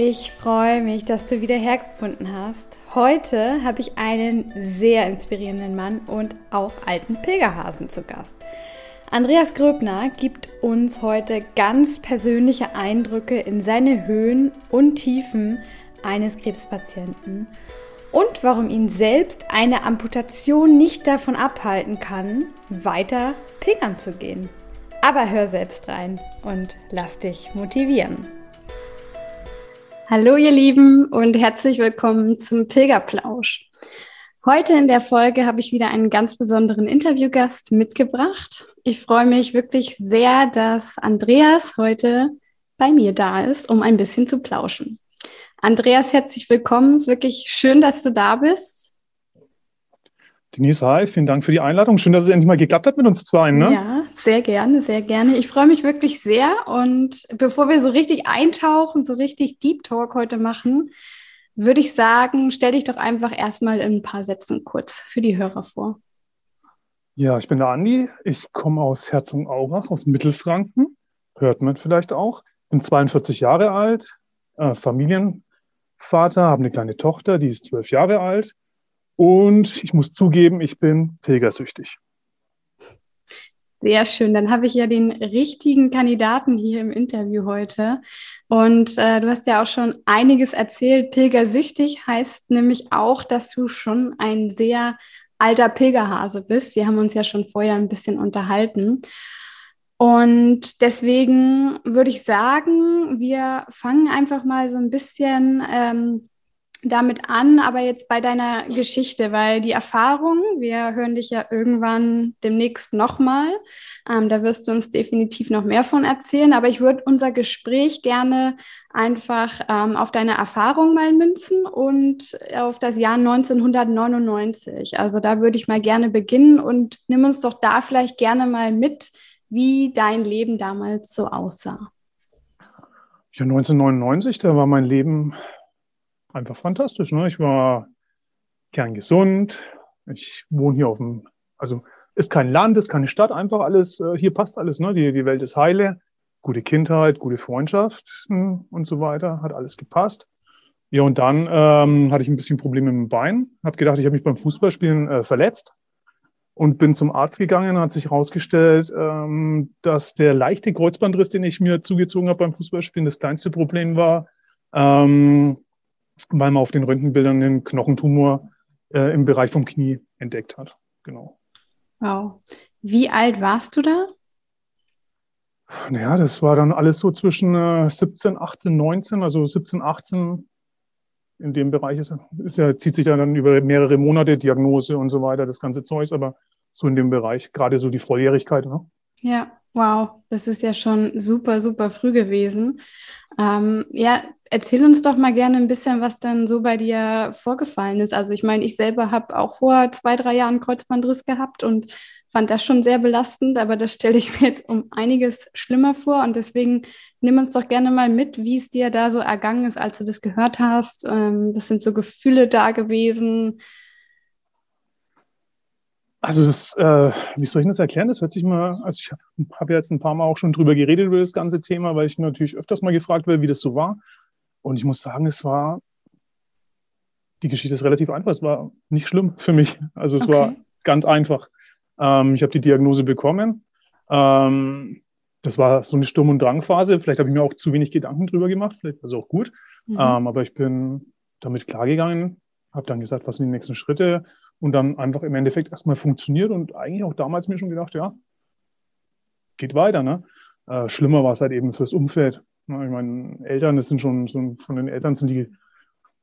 Ich freue mich, dass du wieder hergefunden hast. Heute habe ich einen sehr inspirierenden Mann und auch alten Pilgerhasen zu Gast. Andreas Gröbner gibt uns heute ganz persönliche Eindrücke in seine Höhen und Tiefen eines Krebspatienten und warum ihn selbst eine Amputation nicht davon abhalten kann, weiter pilgern zu gehen. Aber hör selbst rein und lass dich motivieren. Hallo ihr Lieben und herzlich willkommen zum Pilgerplausch. Heute in der Folge habe ich wieder einen ganz besonderen Interviewgast mitgebracht. Ich freue mich wirklich sehr, dass Andreas heute bei mir da ist, um ein bisschen zu plauschen. Andreas, herzlich willkommen. Es ist wirklich schön, dass du da bist. Denise, hi, vielen Dank für die Einladung. Schön, dass es endlich mal geklappt hat mit uns zwei. Ne? Ja, sehr gerne, sehr gerne. Ich freue mich wirklich sehr. Und bevor wir so richtig eintauchen, so richtig Deep Talk heute machen, würde ich sagen, stell dich doch einfach erstmal in ein paar Sätzen kurz für die Hörer vor. Ja, ich bin der Andi. Ich komme aus Herzogenaurach, aus Mittelfranken. Hört man vielleicht auch. Bin 42 Jahre alt, äh, Familienvater, habe eine kleine Tochter, die ist zwölf Jahre alt und ich muss zugeben, ich bin pilgersüchtig. Sehr schön. Dann habe ich ja den richtigen Kandidaten hier im Interview heute. Und äh, du hast ja auch schon einiges erzählt. Pilgersüchtig heißt nämlich auch, dass du schon ein sehr alter Pilgerhase bist. Wir haben uns ja schon vorher ein bisschen unterhalten. Und deswegen würde ich sagen, wir fangen einfach mal so ein bisschen ähm, damit an, aber jetzt bei deiner Geschichte, weil die Erfahrung, wir hören dich ja irgendwann demnächst nochmal, ähm, da wirst du uns definitiv noch mehr von erzählen, aber ich würde unser Gespräch gerne einfach ähm, auf deine Erfahrung mal münzen und auf das Jahr 1999. Also da würde ich mal gerne beginnen und nimm uns doch da vielleicht gerne mal mit, wie dein Leben damals so aussah. Ja, 1999, da war mein Leben einfach fantastisch. Ne? Ich war kerngesund. Ich wohne hier auf dem, also ist kein Land, ist keine Stadt, einfach alles, äh, hier passt alles. Ne? Die, die Welt ist heile, gute Kindheit, gute Freundschaften und so weiter, hat alles gepasst. Ja, und dann ähm, hatte ich ein bisschen Probleme mit dem Bein, habe gedacht, ich habe mich beim Fußballspielen äh, verletzt und bin zum Arzt gegangen, hat sich herausgestellt, ähm, dass der leichte Kreuzbandriss, den ich mir zugezogen habe beim Fußballspielen, das kleinste Problem war. Ähm, weil man auf den Röntgenbildern einen Knochentumor äh, im Bereich vom Knie entdeckt hat. Genau. Wow. Wie alt warst du da? Naja, das war dann alles so zwischen äh, 17, 18, 19, also 17, 18 in dem Bereich ist, ist ja, zieht sich ja dann über mehrere Monate, Diagnose und so weiter, das ganze Zeug, aber so in dem Bereich, gerade so die Volljährigkeit. Ne? Ja, wow, das ist ja schon super, super früh gewesen. Ähm, ja, erzähl uns doch mal gerne ein bisschen, was dann so bei dir vorgefallen ist. Also ich meine, ich selber habe auch vor zwei, drei Jahren Kreuzbandriss gehabt und fand das schon sehr belastend, aber das stelle ich mir jetzt um einiges schlimmer vor und deswegen nimm uns doch gerne mal mit, wie es dir da so ergangen ist, als du das gehört hast. Ähm, das sind so Gefühle da gewesen. Also das, äh, wie soll ich das erklären? Das hört sich mal, also ich habe hab jetzt ein paar Mal auch schon drüber geredet über das ganze Thema, weil ich natürlich öfters mal gefragt werde, wie das so war. Und ich muss sagen, es war, die Geschichte ist relativ einfach. Es war nicht schlimm für mich. Also es okay. war ganz einfach. Ähm, ich habe die Diagnose bekommen. Ähm, das war so eine Sturm- und Drangphase. Vielleicht habe ich mir auch zu wenig Gedanken drüber gemacht. Vielleicht war es auch gut. Mhm. Ähm, aber ich bin damit klargegangen, habe dann gesagt, was sind die nächsten Schritte und dann einfach im Endeffekt erstmal funktioniert und eigentlich auch damals mir schon gedacht, ja, geht weiter. Ne? Äh, schlimmer war es halt eben fürs Umfeld. Ne? Ich meine, Eltern, das sind schon, so, von den Eltern sind die,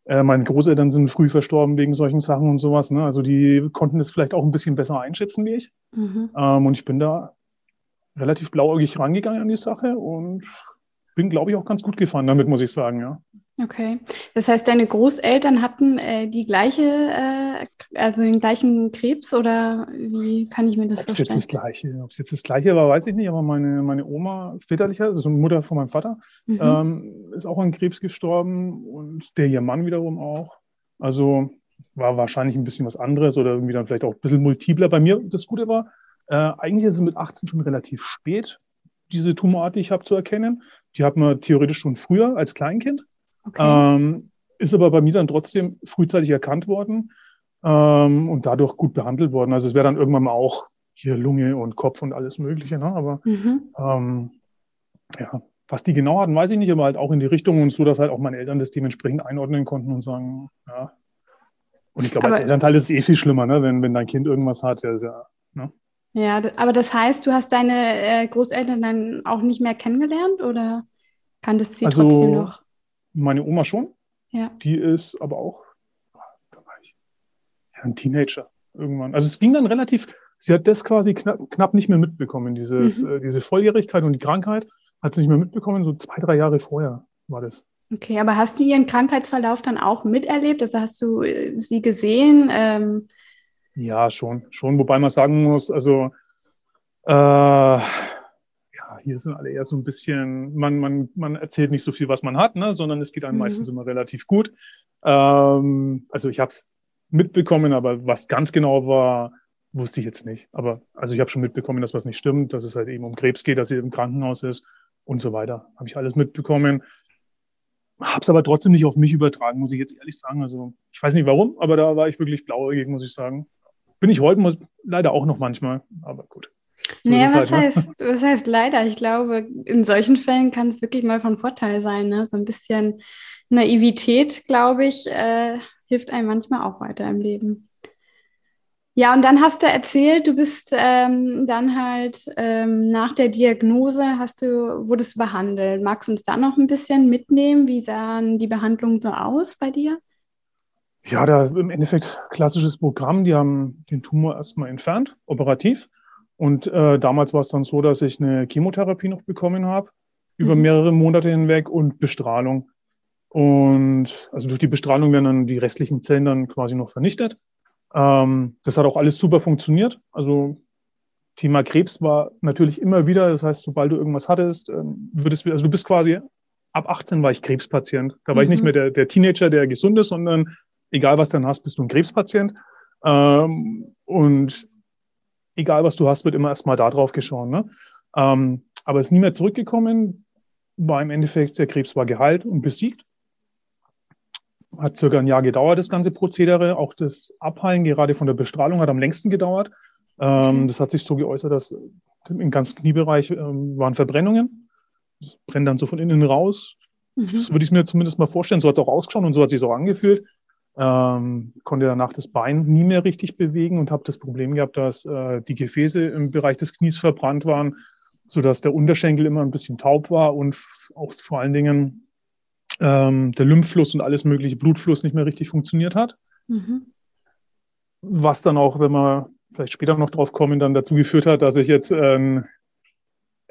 äh, meine Großeltern sind früh verstorben wegen solchen Sachen und sowas. Ne? Also die konnten das vielleicht auch ein bisschen besser einschätzen wie ich. Mhm. Ähm, und ich bin da relativ blauäugig rangegangen an die Sache und bin, glaube ich, auch ganz gut gefahren damit, muss ich sagen, ja. Okay. Das heißt, deine Großeltern hatten äh, die gleiche, äh, also den gleichen Krebs oder wie kann ich mir das Ob's vorstellen? Jetzt das Gleiche, Ob es jetzt das Gleiche war, weiß ich nicht, aber meine, meine Oma väterlicher, also Mutter von meinem Vater, mhm. ähm, ist auch an Krebs gestorben und der ihr Mann wiederum auch. Also war wahrscheinlich ein bisschen was anderes oder irgendwie dann vielleicht auch ein bisschen multipler. Bei mir, das Gute war, äh, eigentlich ist es mit 18 schon relativ spät, diese Tumorart, die ich habe, zu erkennen. Die hat man theoretisch schon früher als Kleinkind. Okay. Ähm, ist aber bei mir dann trotzdem frühzeitig erkannt worden ähm, und dadurch gut behandelt worden. Also es wäre dann irgendwann mal auch hier Lunge und Kopf und alles Mögliche. Ne? Aber mhm. ähm, ja, was die genau hatten, weiß ich nicht, aber halt auch in die Richtung und so, dass halt auch meine Eltern das dementsprechend einordnen konnten und sagen, ja. Und ich glaube, als Elternteil ist es eh viel schlimmer, ne? wenn, wenn dein Kind irgendwas hat. Ja, ja, ne? Ja, aber das heißt, du hast deine äh, Großeltern dann auch nicht mehr kennengelernt oder kanntest sie also, trotzdem noch? Meine Oma schon. Ja. Die ist aber auch, da war ich, ja, ein Teenager irgendwann. Also es ging dann relativ, sie hat das quasi knapp, knapp nicht mehr mitbekommen, dieses, mhm. äh, diese Volljährigkeit und die Krankheit hat sie nicht mehr mitbekommen, so zwei, drei Jahre vorher war das. Okay, aber hast du ihren Krankheitsverlauf dann auch miterlebt? Also hast du äh, sie gesehen? Ähm ja, schon, schon. Wobei man sagen muss, also äh, hier sind alle eher so ein bisschen, man, man, man erzählt nicht so viel, was man hat, ne, sondern es geht einem mhm. meistens immer relativ gut. Ähm, also ich habe es mitbekommen, aber was ganz genau war, wusste ich jetzt nicht. Aber also ich habe schon mitbekommen, dass was nicht stimmt, dass es halt eben um Krebs geht, dass sie im Krankenhaus ist und so weiter. Habe ich alles mitbekommen. Habe es aber trotzdem nicht auf mich übertragen, muss ich jetzt ehrlich sagen. Also ich weiß nicht warum, aber da war ich wirklich blauäugig, muss ich sagen. Bin ich heute muss, leider auch noch manchmal, aber gut. So naja, was, halt, ne? heißt, was heißt leider? Ich glaube, in solchen Fällen kann es wirklich mal von Vorteil sein. Ne? So ein bisschen Naivität, glaube ich, äh, hilft einem manchmal auch weiter im Leben. Ja, und dann hast du erzählt, du bist ähm, dann halt ähm, nach der Diagnose hast du, wurdest behandelt. Magst du uns da noch ein bisschen mitnehmen? Wie sahen die Behandlungen so aus bei dir? Ja, da im Endeffekt klassisches Programm. Die haben den Tumor erstmal entfernt, operativ. Und äh, damals war es dann so, dass ich eine Chemotherapie noch bekommen habe, über mhm. mehrere Monate hinweg und Bestrahlung. Und also durch die Bestrahlung werden dann die restlichen Zellen dann quasi noch vernichtet. Ähm, das hat auch alles super funktioniert. Also Thema Krebs war natürlich immer wieder, das heißt, sobald du irgendwas hattest, ähm, würdest du, also du bist quasi, ab 18 war ich Krebspatient. Da war mhm. ich nicht mhm. mehr der, der Teenager, der gesund ist, sondern egal was du dann hast, bist du ein Krebspatient. Ähm, und egal was du hast, wird immer erstmal da drauf geschaut. Ne? Ähm, aber es ist nie mehr zurückgekommen, war im Endeffekt, der Krebs war geheilt und besiegt. Hat circa ein Jahr gedauert, das ganze Prozedere. Auch das Abheilen gerade von der Bestrahlung hat am längsten gedauert. Ähm, das hat sich so geäußert, dass im ganzen Kniebereich ähm, waren Verbrennungen. Das brennt dann so von innen raus. Mhm. So würde ich mir zumindest mal vorstellen. So hat es auch ausgeschaut und so hat es sich auch angefühlt ähm, konnte danach das Bein nie mehr richtig bewegen und habe das Problem gehabt, dass äh, die Gefäße im Bereich des Knies verbrannt waren, sodass der Unterschenkel immer ein bisschen taub war und auch vor allen Dingen ähm, der Lymphfluss und alles mögliche Blutfluss nicht mehr richtig funktioniert hat. Mhm. Was dann auch, wenn wir vielleicht später noch drauf kommen, dann dazu geführt hat, dass ich jetzt ähm,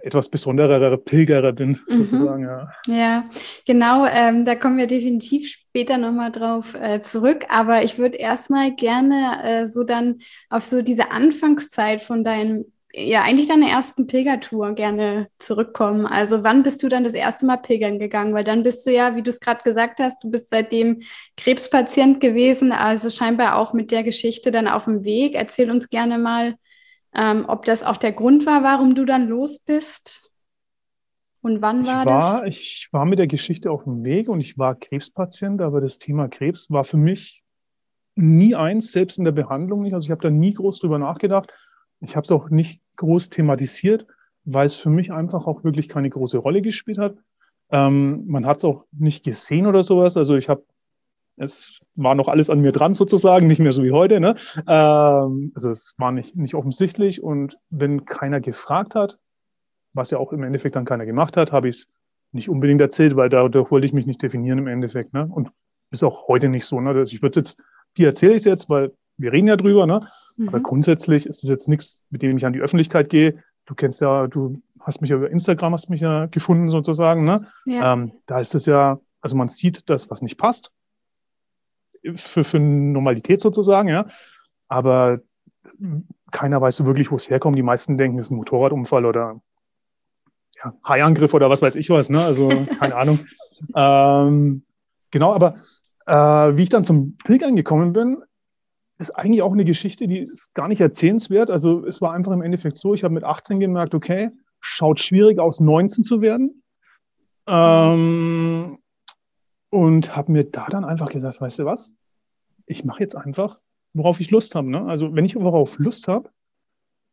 etwas besonderer Pilgerer bin, mhm. sozusagen. Ja, ja genau. Ähm, da kommen wir definitiv später nochmal drauf äh, zurück. Aber ich würde erstmal gerne äh, so dann auf so diese Anfangszeit von deinem, ja, eigentlich deiner ersten Pilgertour gerne zurückkommen. Also wann bist du dann das erste Mal pilgern gegangen? Weil dann bist du ja, wie du es gerade gesagt hast, du bist seitdem Krebspatient gewesen, also scheinbar auch mit der Geschichte dann auf dem Weg. Erzähl uns gerne mal, ähm, ob das auch der Grund war, warum du dann los bist. Und wann war, ich war das? Ich war mit der Geschichte auf dem Weg und ich war Krebspatient, aber das Thema Krebs war für mich nie eins, selbst in der Behandlung nicht. Also ich habe da nie groß drüber nachgedacht. Ich habe es auch nicht groß thematisiert, weil es für mich einfach auch wirklich keine große Rolle gespielt hat. Ähm, man hat es auch nicht gesehen oder sowas. Also ich habe es war noch alles an mir dran sozusagen, nicht mehr so wie heute. Ne? Ähm, also es war nicht, nicht offensichtlich und wenn keiner gefragt hat, was ja auch im Endeffekt dann keiner gemacht hat, habe ich es nicht unbedingt erzählt, weil da, da wollte ich mich nicht definieren im Endeffekt. Ne? Und ist auch heute nicht so. Ne? Also ich würde jetzt, dir erzähle ich es jetzt, weil wir reden ja drüber, ne? Mhm. aber grundsätzlich ist es jetzt nichts, mit dem ich an die Öffentlichkeit gehe. Du kennst ja, du hast mich ja über Instagram hast mich ja gefunden sozusagen. Ne? Ja. Ähm, da ist es ja, also man sieht das, was nicht passt, für, für Normalität sozusagen, ja. Aber keiner weiß so wirklich, wo es herkommt. Die meisten denken, es ist ein Motorradunfall oder ja, Haiangriff oder was weiß ich was, ne? Also keine Ahnung. Ähm, genau, aber äh, wie ich dann zum Pilgern gekommen bin, ist eigentlich auch eine Geschichte, die ist gar nicht erzählenswert. Also es war einfach im Endeffekt so, ich habe mit 18 gemerkt, okay, schaut schwierig aus, 19 zu werden. Ähm, und habe mir da dann einfach gesagt, weißt du was, ich mache jetzt einfach, worauf ich Lust habe. Ne? Also wenn ich worauf Lust habe,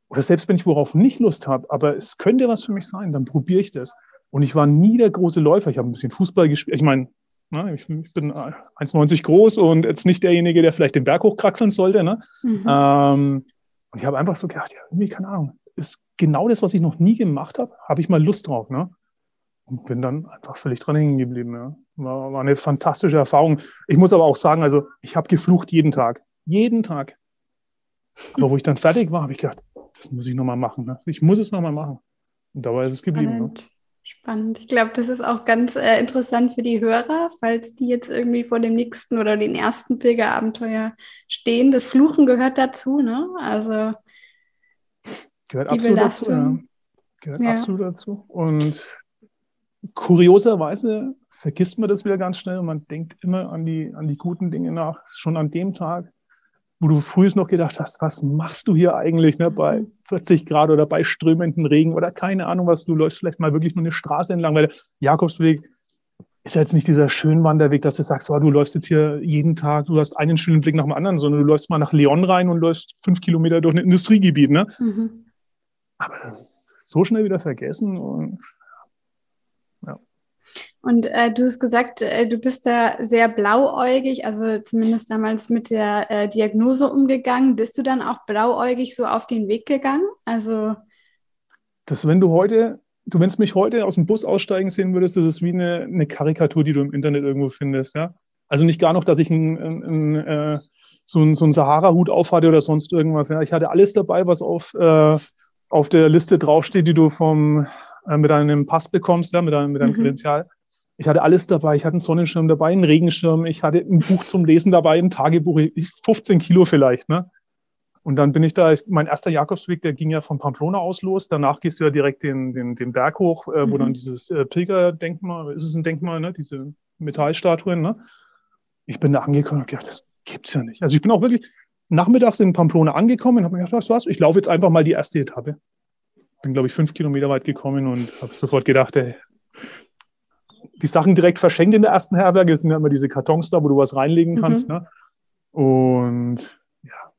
oder selbst wenn ich worauf nicht Lust habe, aber es könnte was für mich sein, dann probiere ich das. Und ich war nie der große Läufer. Ich habe ein bisschen Fußball gespielt. Ich meine, Ne? Ich, ich, bin 1,90 groß und jetzt nicht derjenige, der vielleicht den Berg hochkraxeln sollte. Ne? Mhm. Ähm, und ich habe einfach so gedacht, ja, irgendwie, keine Ahnung, ist genau das, was ich noch nie gemacht habe, habe ich mal Lust drauf. Ne? Und bin dann einfach völlig dran hängen geblieben. Ja. War, war eine fantastische Erfahrung. Ich muss aber auch sagen, also ich habe geflucht jeden Tag. Jeden Tag. Aber wo ich dann fertig war, habe ich gedacht, das muss ich nochmal machen. Ne? Ich muss es nochmal machen. Und dabei ist es geblieben. Ne? Spannend. Ich glaube, das ist auch ganz äh, interessant für die Hörer, falls die jetzt irgendwie vor dem nächsten oder den ersten Pilgerabenteuer stehen. Das Fluchen gehört dazu, ne? Also gehört absolut dazu. Ja. Gehört ja. absolut dazu. Und kurioserweise vergisst man das wieder ganz schnell und man denkt immer an die, an die guten Dinge nach. Schon an dem Tag, wo du frühest noch gedacht hast, was machst du hier eigentlich ne, bei 40 Grad oder bei strömenden Regen oder keine Ahnung was, du läufst vielleicht mal wirklich nur eine Straße entlang, weil der Jakobsweg ist ja jetzt nicht dieser Schönwanderweg, dass du sagst, oh, du läufst jetzt hier jeden Tag, du hast einen schönen Blick nach dem anderen, sondern du läufst mal nach Leon rein und läufst fünf Kilometer durch ein Industriegebiet. Ne? Mhm. Aber das ist so schnell wieder vergessen und und äh, du hast gesagt, äh, du bist da sehr blauäugig, also zumindest damals mit der äh, Diagnose umgegangen. Bist du dann auch blauäugig so auf den Weg gegangen? Also das, wenn du heute, du wenn mich heute aus dem Bus aussteigen sehen würdest, das ist wie eine, eine Karikatur, die du im Internet irgendwo findest. Ja? Also nicht gar noch, dass ich ein, ein, ein, äh, so einen so Sahara-Hut aufhatte oder sonst irgendwas. Ja? Ich hatte alles dabei, was auf, äh, auf der Liste draufsteht, die du vom, äh, mit einem Pass bekommst, ja? mit einem, mit einem mhm. Kredenzial ich hatte alles dabei. Ich hatte einen Sonnenschirm dabei, einen Regenschirm. Ich hatte ein Buch zum Lesen dabei, ein Tagebuch. 15 Kilo vielleicht, ne? Und dann bin ich da, mein erster Jakobsweg, der ging ja von Pamplona aus los. Danach gehst du ja direkt den, den, den Berg hoch, äh, wo mhm. dann dieses äh, Pilgerdenkmal, ist es ein Denkmal, ne? diese Metallstatuen. Ne? Ich bin da angekommen und gedacht, das gibt's ja nicht. Also ich bin auch wirklich nachmittags in Pamplona angekommen und habe mir gedacht, was was, ich laufe jetzt einfach mal die erste Etappe. Bin, glaube ich, fünf Kilometer weit gekommen und habe sofort gedacht, ey, die Sachen direkt verschenkt in der ersten Herberge. Es sind ja immer diese Kartons da, wo du was reinlegen mhm. kannst. Mhm. Ne? Und ja,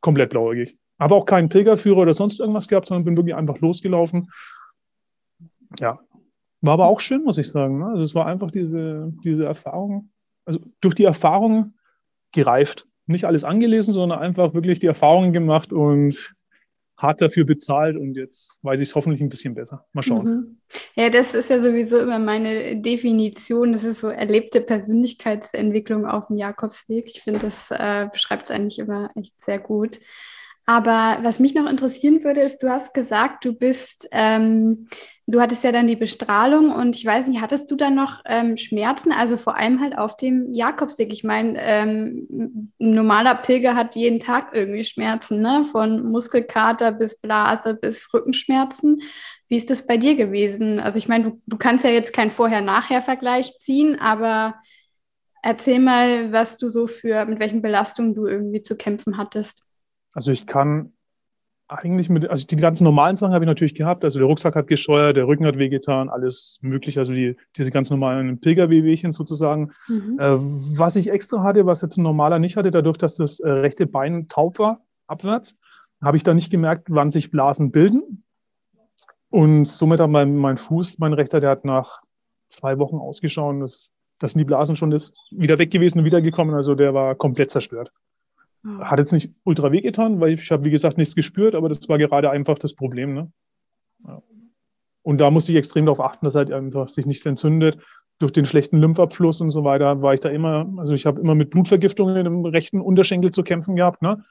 komplett blauäugig. Habe auch keinen Pilgerführer oder sonst irgendwas gehabt, sondern bin wirklich einfach losgelaufen. Ja, war aber auch schön, muss ich sagen. Ne? Also es war einfach diese, diese Erfahrung, also durch die Erfahrung gereift. Nicht alles angelesen, sondern einfach wirklich die Erfahrungen gemacht und hart dafür bezahlt und jetzt weiß ich es hoffentlich ein bisschen besser. Mal schauen. Mhm. Ja, das ist ja sowieso immer meine Definition. Das ist so erlebte Persönlichkeitsentwicklung auf dem Jakobsweg. Ich finde, das äh, beschreibt es eigentlich immer echt sehr gut. Aber was mich noch interessieren würde, ist, du hast gesagt, du bist ähm, Du hattest ja dann die Bestrahlung und ich weiß nicht, hattest du dann noch ähm, Schmerzen? Also vor allem halt auf dem Jakobsweg. Ich meine, ähm, ein normaler Pilger hat jeden Tag irgendwie Schmerzen, ne? Von Muskelkater bis Blase bis Rückenschmerzen. Wie ist das bei dir gewesen? Also ich meine, du, du kannst ja jetzt keinen Vorher-Nachher-Vergleich ziehen, aber erzähl mal, was du so für, mit welchen Belastungen du irgendwie zu kämpfen hattest. Also ich kann eigentlich mit, also die ganzen normalen Sachen habe ich natürlich gehabt. Also der Rucksack hat gescheuert, der Rücken hat wehgetan, alles mögliche. Also die, diese ganz normalen Pilgerwehwehchen sozusagen. Mhm. Äh, was ich extra hatte, was jetzt ein normaler nicht hatte, dadurch, dass das äh, rechte Bein taub war, abwärts, habe ich da nicht gemerkt, wann sich Blasen bilden. Und somit hat mein, mein Fuß, mein rechter, der hat nach zwei Wochen ausgeschaut. Das, das sind die Blasen schon das, wieder weg gewesen und wiedergekommen. Also der war komplett zerstört. Hat jetzt nicht ultra weh getan, weil ich habe, wie gesagt, nichts gespürt, aber das war gerade einfach das Problem. Ne? Ja. Und da musste ich extrem darauf achten, dass halt einfach sich nichts entzündet. Durch den schlechten Lymphabfluss und so weiter war ich da immer, also ich habe immer mit Blutvergiftungen im rechten Unterschenkel zu kämpfen gehabt. Ne?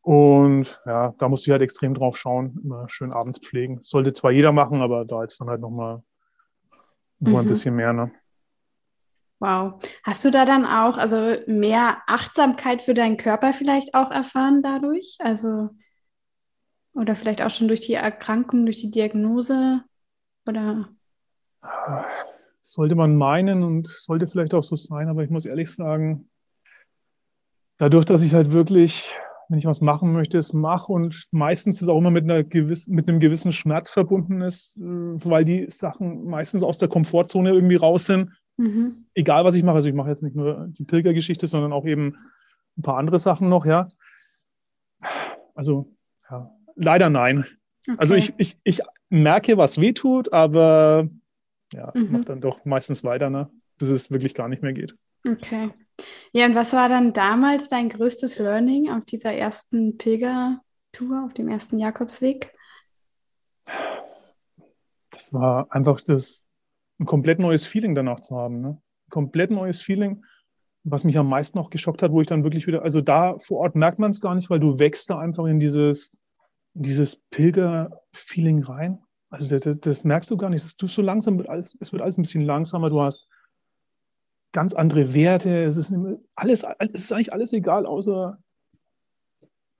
Und ja, da musst du halt extrem drauf schauen, immer schön abends pflegen. Sollte zwar jeder machen, aber da jetzt dann halt nochmal noch mhm. ein bisschen mehr. Ne? Wow. Hast du da dann auch also mehr Achtsamkeit für deinen Körper vielleicht auch erfahren dadurch? Also oder vielleicht auch schon durch die Erkrankung, durch die Diagnose oder? Sollte man meinen und sollte vielleicht auch so sein, aber ich muss ehrlich sagen, dadurch, dass ich halt wirklich, wenn ich was machen möchte, es mache und meistens ist auch immer mit, einer gewissen, mit einem gewissen Schmerz verbunden ist, äh, weil die Sachen meistens aus der Komfortzone irgendwie raus sind. Mhm. Egal, was ich mache. Also ich mache jetzt nicht nur die Pilgergeschichte, sondern auch eben ein paar andere Sachen noch, ja. Also, ja, leider nein. Okay. Also ich, ich, ich merke, was weh tut, aber ja, mhm. mache dann doch meistens weiter, ne? bis es wirklich gar nicht mehr geht. Okay. Ja, und was war dann damals dein größtes Learning auf dieser ersten Pilgertour, auf dem ersten Jakobsweg? Das war einfach das, ein komplett neues Feeling danach zu haben. Ne? Ein komplett neues Feeling, was mich am meisten auch geschockt hat, wo ich dann wirklich wieder, also da vor Ort merkt man es gar nicht, weil du wächst da einfach in dieses, dieses Pilger-Feeling rein. Also das, das, merkst du gar nicht. Das tust so langsam, wird alles, es wird alles ein bisschen langsamer. Du hast ganz andere Werte. Es ist alles, es ist eigentlich alles egal, außer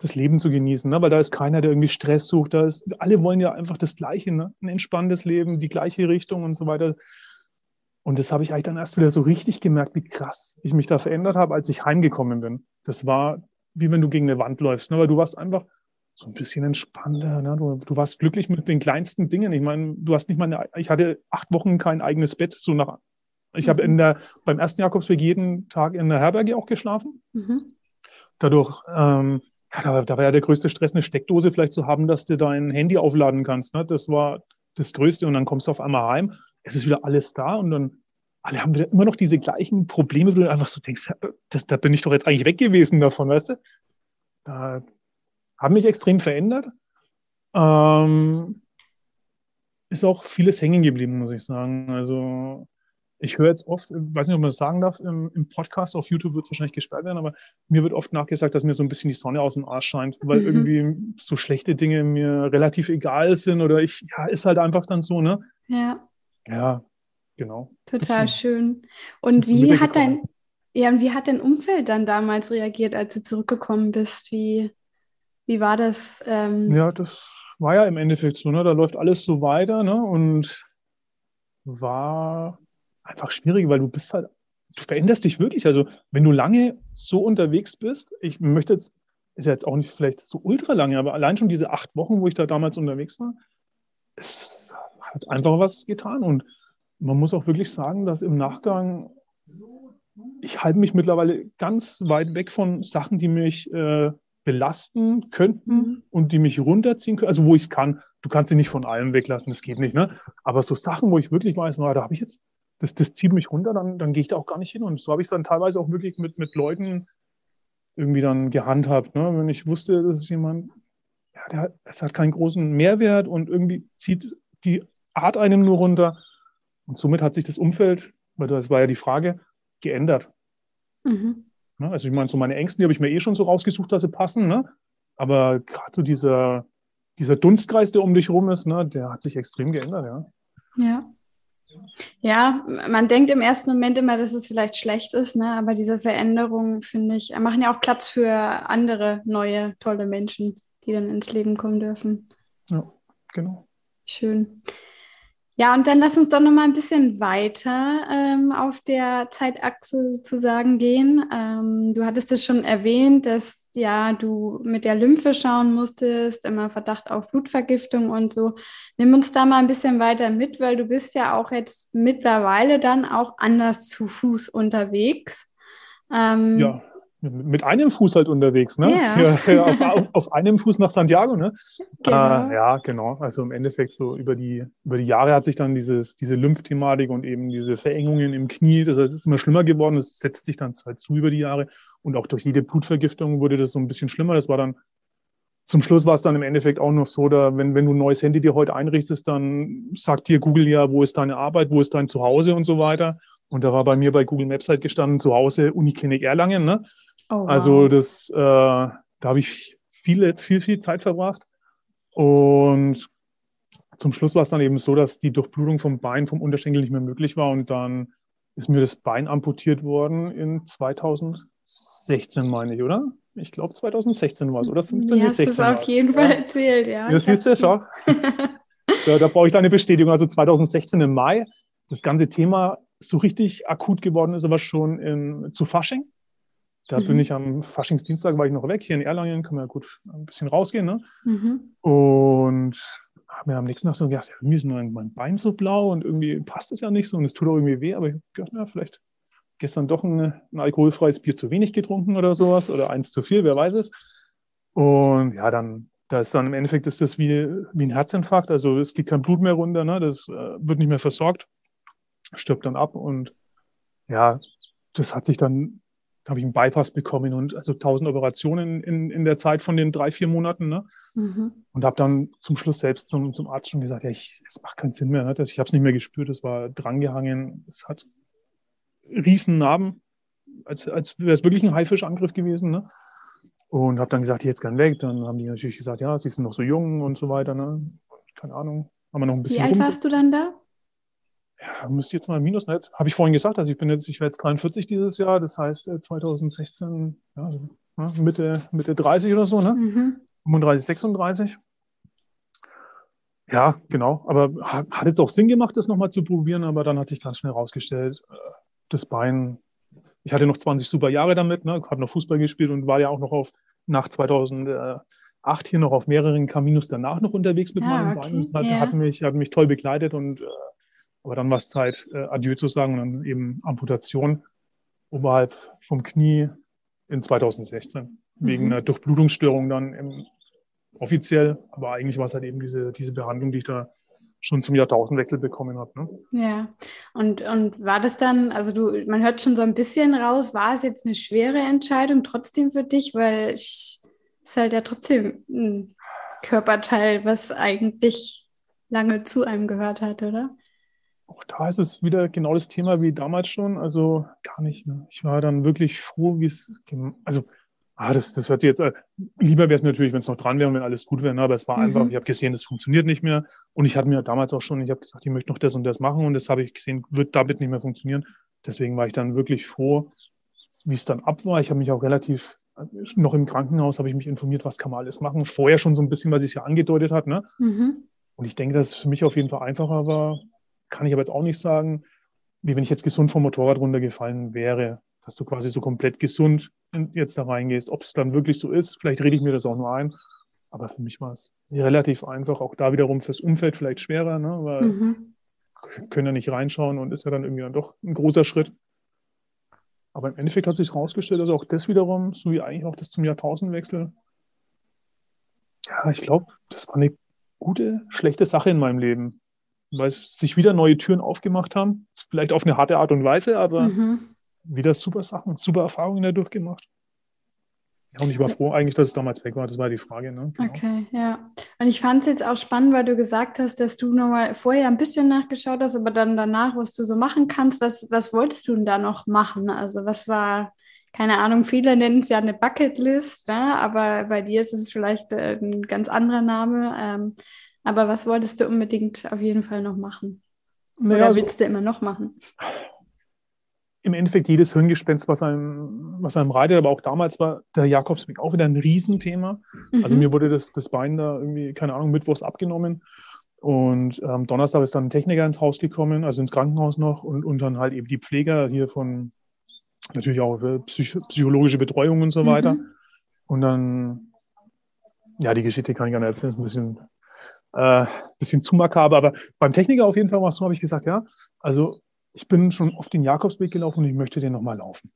das Leben zu genießen, ne? weil da ist keiner, der irgendwie Stress sucht. Da ist, alle wollen ja einfach das Gleiche, ne? ein entspanntes Leben, die gleiche Richtung und so weiter. Und das habe ich eigentlich dann erst wieder so richtig gemerkt, wie krass ich mich da verändert habe, als ich heimgekommen bin. Das war wie wenn du gegen eine Wand läufst, ne? weil du warst einfach so ein bisschen entspannter. Ne? Du, du, warst glücklich mit den kleinsten Dingen. Ich meine, du hast nicht mal eine, ich hatte acht Wochen kein eigenes Bett. So nach, ich mhm. habe in der, beim ersten Jakobsweg jeden Tag in der Herberge auch geschlafen. Mhm. Dadurch, ähm, ja, da, da, war ja der größte Stress, eine Steckdose vielleicht zu haben, dass du dein Handy aufladen kannst. Ne? Das war das Größte. Und dann kommst du auf einmal heim, es ist wieder alles da und dann alle haben wieder immer noch diese gleichen Probleme, wo du einfach so denkst, das, da bin ich doch jetzt eigentlich weg gewesen davon, weißt du? Da, hat mich extrem verändert. Ähm, ist auch vieles hängen geblieben, muss ich sagen. Also ich höre jetzt oft, weiß nicht, ob man das sagen darf, im, im Podcast auf YouTube wird es wahrscheinlich gesperrt werden, aber mir wird oft nachgesagt, dass mir so ein bisschen die Sonne aus dem Arsch scheint, weil mhm. irgendwie so schlechte Dinge mir relativ egal sind oder ich, ja, ist halt einfach dann so, ne? Ja. Ja, genau. Total bisschen, schön. Und wie hat dein, ja, und wie hat dein Umfeld dann damals reagiert, als du zurückgekommen bist? Wie, wie war das? Ähm? Ja, das war ja im Endeffekt so, ne? Da läuft alles so weiter, ne? Und war einfach schwierig, weil du bist halt, du veränderst dich wirklich. Also, wenn du lange so unterwegs bist, ich möchte jetzt, ist ja jetzt auch nicht vielleicht so ultra lange, aber allein schon diese acht Wochen, wo ich da damals unterwegs war, es hat einfach was getan. Und man muss auch wirklich sagen, dass im Nachgang, ich halte mich mittlerweile ganz weit weg von Sachen, die mich äh, belasten könnten mhm. und die mich runterziehen können, also wo ich es kann. Du kannst sie nicht von allem weglassen, das geht nicht, ne? Aber so Sachen, wo ich wirklich weiß, na, da habe ich jetzt, das, das zieht mich runter, dann, dann gehe ich da auch gar nicht hin. Und so habe ich es dann teilweise auch wirklich mit, mit Leuten irgendwie dann gehandhabt. Ne? Wenn ich wusste, das ist jemand, ja, der, es hat keinen großen Mehrwert und irgendwie zieht die Art einem nur runter. Und somit hat sich das Umfeld, weil das war ja die Frage, geändert. Mhm. Ne? Also ich meine, so meine Ängste, die habe ich mir eh schon so rausgesucht, dass sie passen. Ne? Aber gerade so dieser, dieser Dunstkreis, der um dich rum ist, ne, der hat sich extrem geändert, ja. Ja. Ja, man denkt im ersten Moment immer, dass es vielleicht schlecht ist, ne? aber diese Veränderungen, finde ich, machen ja auch Platz für andere neue, tolle Menschen, die dann ins Leben kommen dürfen. Ja, genau. Schön. Ja, und dann lass uns doch noch mal ein bisschen weiter ähm, auf der Zeitachse sozusagen gehen. Ähm, du hattest es schon erwähnt, dass ja du mit der Lymphe schauen musstest, immer Verdacht auf Blutvergiftung und so. Nimm uns da mal ein bisschen weiter mit, weil du bist ja auch jetzt mittlerweile dann auch anders zu Fuß unterwegs. Ähm, ja mit einem Fuß halt unterwegs, ne? Yeah. Ja, auf, auf, einem Fuß nach Santiago, ne? Genau. Äh, ja, genau. Also im Endeffekt so über die, über die Jahre hat sich dann dieses, diese Lymphthematik und eben diese Verengungen im Knie, das heißt, es ist immer schlimmer geworden, es setzt sich dann halt zu über die Jahre und auch durch jede Blutvergiftung wurde das so ein bisschen schlimmer. Das war dann, zum Schluss war es dann im Endeffekt auch noch so, da, wenn, wenn du ein neues Handy dir heute einrichtest, dann sagt dir Google ja, wo ist deine Arbeit, wo ist dein Zuhause und so weiter. Und da war bei mir bei Google Maps halt gestanden, zu Hause Uniklinik Erlangen, ne? Oh, also wow. Also das, äh, da habe ich viel, viel, viel Zeit verbracht. Und zum Schluss war es dann eben so, dass die Durchblutung vom Bein, vom Unterschenkel nicht mehr möglich war. Und dann ist mir das Bein amputiert worden in 2016, meine ich, oder? Ich glaube 2016 war es, oder 15? Ja, hast du es auf jeden Fall ja. erzählt, ja. Das siehst du, schau. ja, da brauche ich deine Bestätigung. Also 2016 im Mai. Das ganze Thema so richtig akut geworden ist aber schon in, zu Fasching. Da mhm. bin ich am Faschingsdienstag, war ich noch weg, hier in Erlangen, kann man ja gut ein bisschen rausgehen. Ne? Mhm. Und habe mir am nächsten Tag so gedacht, ja, irgendwie ist mein, mein Bein so blau und irgendwie passt es ja nicht so und es tut auch irgendwie weh, aber ich habe gedacht, na, vielleicht gestern doch ein, ein, alkoholfreies Bier zu wenig getrunken oder sowas oder eins zu viel, wer weiß es. Und ja, dann, da ist dann im Endeffekt ist das wie, wie ein Herzinfarkt, also es geht kein Blut mehr runter, ne? das äh, wird nicht mehr versorgt, stirbt dann ab und ja, das hat sich dann da habe ich einen Bypass bekommen und also tausend Operationen in, in der Zeit von den drei, vier Monaten. Ne? Mhm. Und habe dann zum Schluss selbst zum, zum Arzt schon gesagt, ja, ich, es macht keinen Sinn mehr. Ne? Ich habe es nicht mehr gespürt, es war drangehangen, es hat riesen Narben, als, als wäre es wirklich ein Haifischangriff gewesen. Ne? Und habe dann gesagt, jetzt gern weg. Dann haben die natürlich gesagt, ja, sie sind noch so jung und so weiter. Ne? Keine Ahnung, haben wir noch ein bisschen. Wie alt warst du dann da? ja, müsste jetzt mal minus, ne? habe ich vorhin gesagt, also ich bin jetzt, ich werde jetzt 43 dieses Jahr, das heißt 2016, äh, ja, so, ne, Mitte, Mitte 30 oder so, ne? Mhm. 35, 36. Ja, genau. Aber hat, hat jetzt auch Sinn gemacht, das nochmal zu probieren, aber dann hat sich ganz schnell rausgestellt, äh, das Bein, ich hatte noch 20 super Jahre damit, ne, habe noch Fußball gespielt und war ja auch noch auf, nach 2008 hier noch auf mehreren Caminos danach noch unterwegs mit ah, meinem okay. Bein. Hat, yeah. hat, mich, hat mich toll begleitet und äh, aber dann war es Zeit, äh, Adieu zu sagen und dann eben Amputation oberhalb vom Knie in 2016. Mhm. Wegen einer Durchblutungsstörung dann im, offiziell. Aber eigentlich war es halt eben diese, diese Behandlung, die ich da schon zum Jahrtausendwechsel bekommen habe. Ne? Ja, und, und war das dann, also du, man hört schon so ein bisschen raus, war es jetzt eine schwere Entscheidung trotzdem für dich, weil es ist halt ja trotzdem ein Körperteil, was eigentlich lange zu einem gehört hat, oder? auch da ist es wieder genau das Thema wie damals schon. Also gar nicht. Ne? Ich war dann wirklich froh, wie es, also ah, das, das hört sich jetzt, äh, lieber wäre es mir natürlich, wenn es noch dran wäre und wenn alles gut wäre, ne? aber es war mhm. einfach, ich habe gesehen, das funktioniert nicht mehr. Und ich hatte mir damals auch schon, ich habe gesagt, ich möchte noch das und das machen und das habe ich gesehen, wird damit nicht mehr funktionieren. Deswegen war ich dann wirklich froh, wie es dann ab war. Ich habe mich auch relativ, noch im Krankenhaus habe ich mich informiert, was kann man alles machen. Vorher schon so ein bisschen, was ich ja angedeutet hat. Ne? Mhm. Und ich denke, dass es für mich auf jeden Fall einfacher war, kann ich aber jetzt auch nicht sagen, wie wenn ich jetzt gesund vom Motorrad runtergefallen wäre, dass du quasi so komplett gesund jetzt da reingehst. Ob es dann wirklich so ist, vielleicht rede ich mir das auch nur ein. Aber für mich war es relativ einfach, auch da wiederum fürs Umfeld vielleicht schwerer, ne? weil mhm. wir können ja nicht reinschauen und ist ja dann irgendwie dann doch ein großer Schritt. Aber im Endeffekt hat sich herausgestellt, dass auch das wiederum, so wie eigentlich auch das zum Jahrtausendwechsel, ja, ich glaube, das war eine gute, schlechte Sache in meinem Leben weil sich wieder neue Türen aufgemacht haben. Vielleicht auf eine harte Art und Weise, aber mhm. Wieder super Sachen, super Erfahrungen dadurch gemacht. Ja, und ich war froh eigentlich, dass es damals weg war. Das war die Frage. Ne? Genau. Okay, ja. Und ich fand es jetzt auch spannend, weil du gesagt hast, dass du nochmal vorher ein bisschen nachgeschaut hast, aber dann danach, was du so machen kannst. Was, was wolltest du denn da noch machen? Also was war, keine Ahnung, viele nennen es ja eine Bucketlist, ne? aber bei dir ist es vielleicht äh, ein ganz anderer Name. Ähm, aber was wolltest du unbedingt auf jeden Fall noch machen? Naja, Oder also willst du immer noch machen? Im Endeffekt jedes Hirngespenst, was einem, was einem reitet, aber auch damals war der Jakobsweg auch wieder ein Riesenthema. Mhm. Also mir wurde das, das Bein da irgendwie, keine Ahnung, mittwochs abgenommen. Und ähm, Donnerstag ist dann ein Techniker ins Haus gekommen, also ins Krankenhaus noch, und, und dann halt eben die Pfleger hier von natürlich auch Psych psychologische Betreuung und so weiter. Mhm. Und dann, ja, die Geschichte kann ich gar nicht erzählen, ist ein bisschen äh, bisschen zu makaber, aber beim Techniker auf jeden Fall war es so, habe ich gesagt, ja, also ich bin schon auf den Jakobsweg gelaufen und ich möchte den nochmal laufen.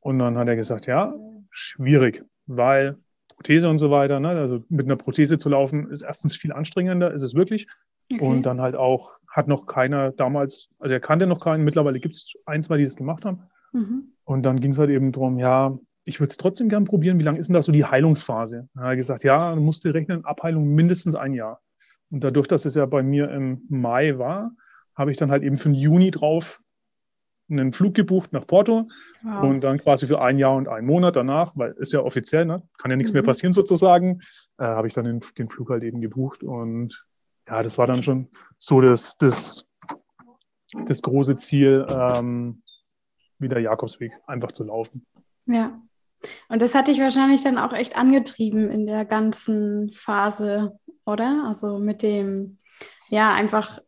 Und dann hat er gesagt, ja, schwierig, weil Prothese und so weiter, ne? also mit einer Prothese zu laufen, ist erstens viel anstrengender, ist es wirklich. Okay. Und dann halt auch, hat noch keiner damals, also er kannte noch keinen, mittlerweile gibt es ein, zwei, die das gemacht haben. Mhm. Und dann ging es halt eben darum, ja, ich würde es trotzdem gern probieren, wie lange ist denn das so die Heilungsphase? Dann hat er gesagt, ja, du musst dir rechnen, Abheilung mindestens ein Jahr. Und dadurch, dass es ja bei mir im Mai war, habe ich dann halt eben für den Juni drauf einen Flug gebucht nach Porto Wow. und dann quasi für ein Jahr und einen Monat danach, weil ist ja offiziell, ne? kann ja nichts mehr Mhm. passieren sozusagen, äh, habe ich dann den, den Flug halt eben gebucht und ja, das war dann schon so das, das, das große Ziel, ähm, wie der Jakobsweg einfach zu laufen. Ja. Und das hat dich wahrscheinlich dann auch echt angetrieben in der ganzen Phase, oder? Also mit dem, ja, einfach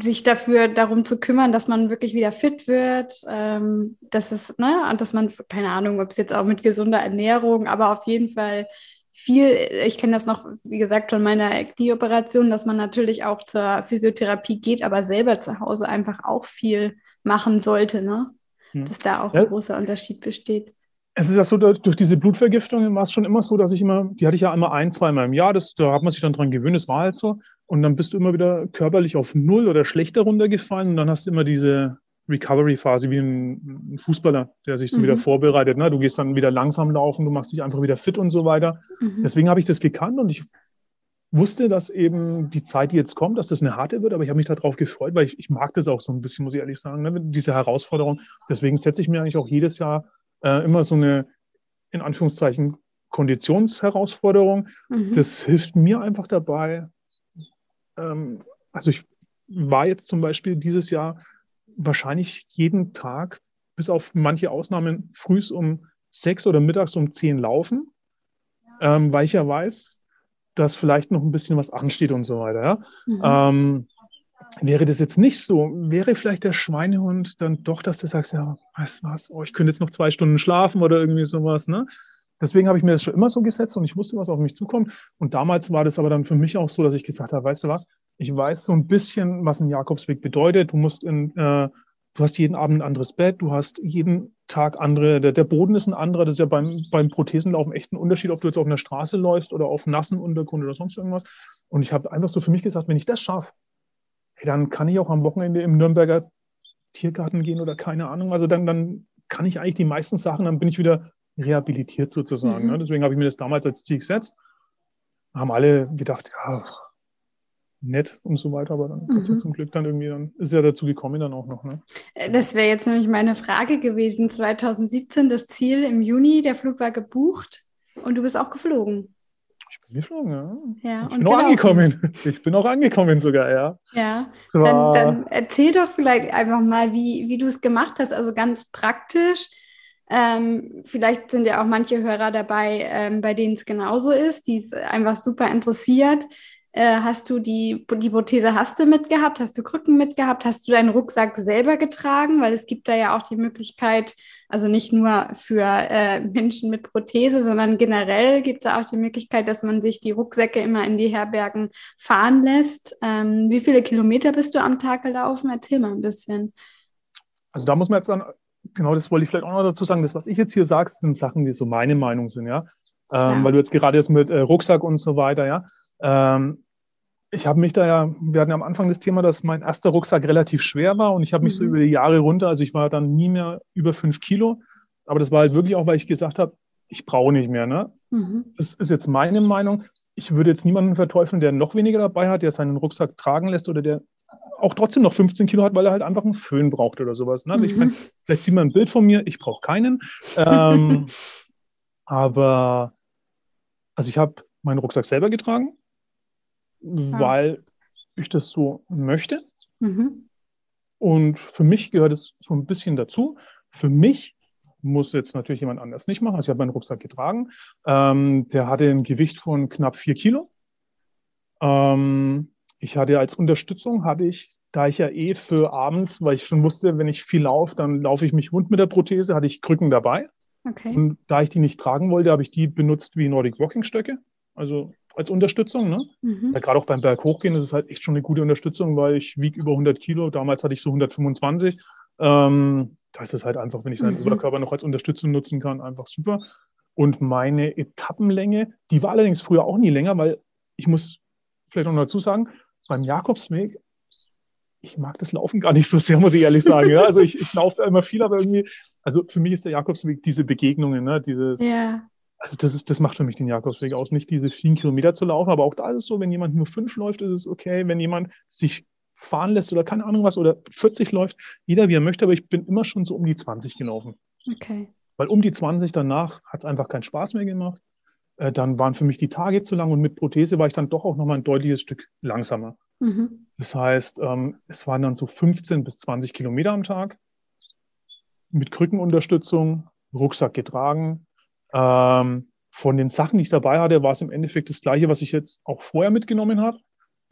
sich dafür darum zu kümmern, dass man wirklich wieder fit wird, ähm, dass es, ne, und dass man, keine Ahnung, ob es jetzt auch mit gesunder Ernährung, aber auf jeden Fall viel, ich kenne das noch, wie gesagt, von meiner Knieoperation, dass man natürlich auch zur Physiotherapie geht, aber selber zu Hause einfach auch viel machen sollte, ne? Hm. Dass da auch Ja. ein großer Unterschied besteht. Es ist ja so, durch diese Blutvergiftung war es schon immer so, dass ich immer, die hatte ich ja immer ein, zweimal im Jahr, das, da hat man sich dann dran gewöhnt, das war halt so. Und dann bist du immer wieder körperlich auf Null oder schlechter runtergefallen und dann hast du immer diese Recovery-Phase wie ein, ein Fußballer, der sich so Mhm. wieder vorbereitet. Ne? Du gehst dann wieder langsam laufen, du machst dich einfach wieder fit und so weiter. Mhm. Deswegen habe ich das gekannt und ich wusste, dass eben die Zeit, die jetzt kommt, dass das eine harte wird, aber ich habe mich darauf gefreut, weil ich, ich mag das auch so ein bisschen, muss ich ehrlich sagen, ne? diese Herausforderung. Deswegen setze ich mir eigentlich auch jedes Jahr äh, immer so eine, in Anführungszeichen, Konditionsherausforderung. Mhm. Das hilft mir einfach dabei. Ähm, also ich war jetzt zum Beispiel dieses Jahr wahrscheinlich jeden Tag, bis auf manche Ausnahmen, frühs um sechs oder mittags um zehn laufen, ähm, weil ich ja weiß, dass vielleicht noch ein bisschen was ansteht und so weiter. Ja? Mhm. Ähm, wäre das jetzt nicht so, wäre vielleicht der Schweinehund dann doch, dass du sagst, ja, weißt du was, oh, ich könnte jetzt noch zwei Stunden schlafen oder irgendwie sowas, ne? Deswegen habe ich mir das schon immer so gesetzt und ich wusste, was auf mich zukommt. Und damals war das aber dann für mich auch so, dass ich gesagt habe, weißt du was, ich weiß so ein bisschen, was ein Jakobsweg bedeutet. Du musst in, äh, du hast jeden Abend ein anderes Bett, du hast jeden Tag andere, der, der Boden ist ein anderer. Das ist ja beim, beim Prothesenlaufen echt ein Unterschied, ob du jetzt auf einer Straße läufst oder auf nassen Untergrund oder sonst irgendwas. Und ich habe einfach so für mich gesagt, wenn ich das schaffe, hey, dann kann ich auch am Wochenende im Nürnberger Tiergarten gehen oder keine Ahnung. Also dann, dann kann ich eigentlich die meisten Sachen, dann bin ich wieder rehabilitiert sozusagen. Mhm. Ne? Deswegen habe ich mir das damals als Ziel gesetzt. Haben alle gedacht, ja, nett und so weiter, aber dann es ja Mhm. zum Glück dann irgendwie, dann ist ja dazu gekommen dann auch noch. Ne? Äh, Das wäre jetzt nämlich meine Frage gewesen. 2017 das Ziel im Juni, der Flug war gebucht und du bist auch geflogen. Ich bin geflogen, ja. Ja, Ich bin auch gelaufen. angekommen. Ich bin auch angekommen sogar, ja. Ja, dann, dann erzähl doch vielleicht einfach mal, wie, wie du es gemacht hast, also ganz praktisch. Ähm, vielleicht sind ja auch manche Hörer dabei, ähm, bei denen es genauso ist, die es einfach super interessiert. Äh, hast du die, die Prothese hast du mitgehabt? Hast du Krücken mitgehabt? Hast du deinen Rucksack selber getragen? Weil es gibt da ja auch die Möglichkeit, also nicht nur für äh, Menschen mit Prothese, sondern generell gibt es da auch die Möglichkeit, dass man sich die Rucksäcke immer in die Herbergen fahren lässt. Ähm, wie viele Kilometer bist du am Tag gelaufen? Erzähl mal ein bisschen. Also da muss man jetzt dann, genau das wollte ich vielleicht auch noch dazu sagen, das, was ich jetzt hier sage, sind Sachen, die so meine Meinung sind, ja. Ähm, weil du jetzt gerade jetzt mit äh, Rucksack und so weiter, ja. Ähm, ich habe mich da ja, wir hatten ja am Anfang das Thema, dass mein erster Rucksack relativ schwer war und ich habe mich so Mhm. über die Jahre runter, also ich war dann nie mehr über fünf Kilo, aber das war halt wirklich auch, weil ich gesagt habe, ich brauche nicht mehr, ne? Mhm. Das ist jetzt meine Meinung. Ich würde jetzt niemanden verteufeln, der noch weniger dabei hat, der seinen Rucksack tragen lässt oder der auch trotzdem noch 15 Kilo hat, weil er halt einfach einen Föhn braucht oder sowas. Ne? Also Ich Mhm. meine, vielleicht sieht man ein Bild von mir, ich brauche keinen. Ähm, aber also ich habe meinen Rucksack selber getragen, weil ich das so möchte. Mhm. Und für mich gehört es so ein bisschen dazu. Für mich muss jetzt natürlich jemand anders nicht machen. Also ich habe meinen Rucksack getragen. Ähm, der hatte ein Gewicht von knapp vier Kilo. Ähm, ich hatte als Unterstützung, hatte ich, da ich ja eh für abends, weil ich schon wusste, wenn ich viel laufe, dann laufe ich mich wund mit der Prothese, hatte ich Krücken dabei. Okay. Und da ich die nicht tragen wollte, habe ich die benutzt wie Nordic Walking Stöcke. Also als Unterstützung. Ne? Mhm. Ja, gerade auch beim Berg hochgehen ist es halt echt schon eine gute Unterstützung, weil ich wiege über 100 Kilo. Damals hatte ich so 125. Ähm, da ist es halt einfach, wenn ich meinen Mhm. Oberkörper noch als Unterstützung nutzen kann, einfach super. Und meine Etappenlänge, die war allerdings früher auch nie länger, weil ich muss vielleicht noch dazu sagen, beim Jakobsweg, ich mag das Laufen gar nicht so sehr, muss ich ehrlich sagen. Ja? Also ich, ich laufe immer viel, aber irgendwie, also für mich ist der Jakobsweg diese Begegnungen, ne? dieses, Ja. Also das, ist, das macht für mich den Jakobsweg aus, nicht diese vielen Kilometer zu laufen, aber auch da ist es so, wenn jemand nur fünf läuft, ist es okay. Wenn jemand sich fahren lässt oder keine Ahnung was oder 40 läuft, jeder wie er möchte, aber ich bin immer schon so um die 20 gelaufen. Okay. Weil um die 20 danach hat es einfach keinen Spaß mehr gemacht. Äh, dann waren für mich die Tage zu lang und mit Prothese war ich dann doch auch nochmal ein deutliches Stück langsamer. Mhm. Das heißt, ähm, es waren dann so 15 bis 20 Kilometer am Tag mit Krückenunterstützung, Rucksack getragen. Ähm, von den Sachen, die ich dabei hatte, war es im Endeffekt das gleiche, was ich jetzt auch vorher mitgenommen habe.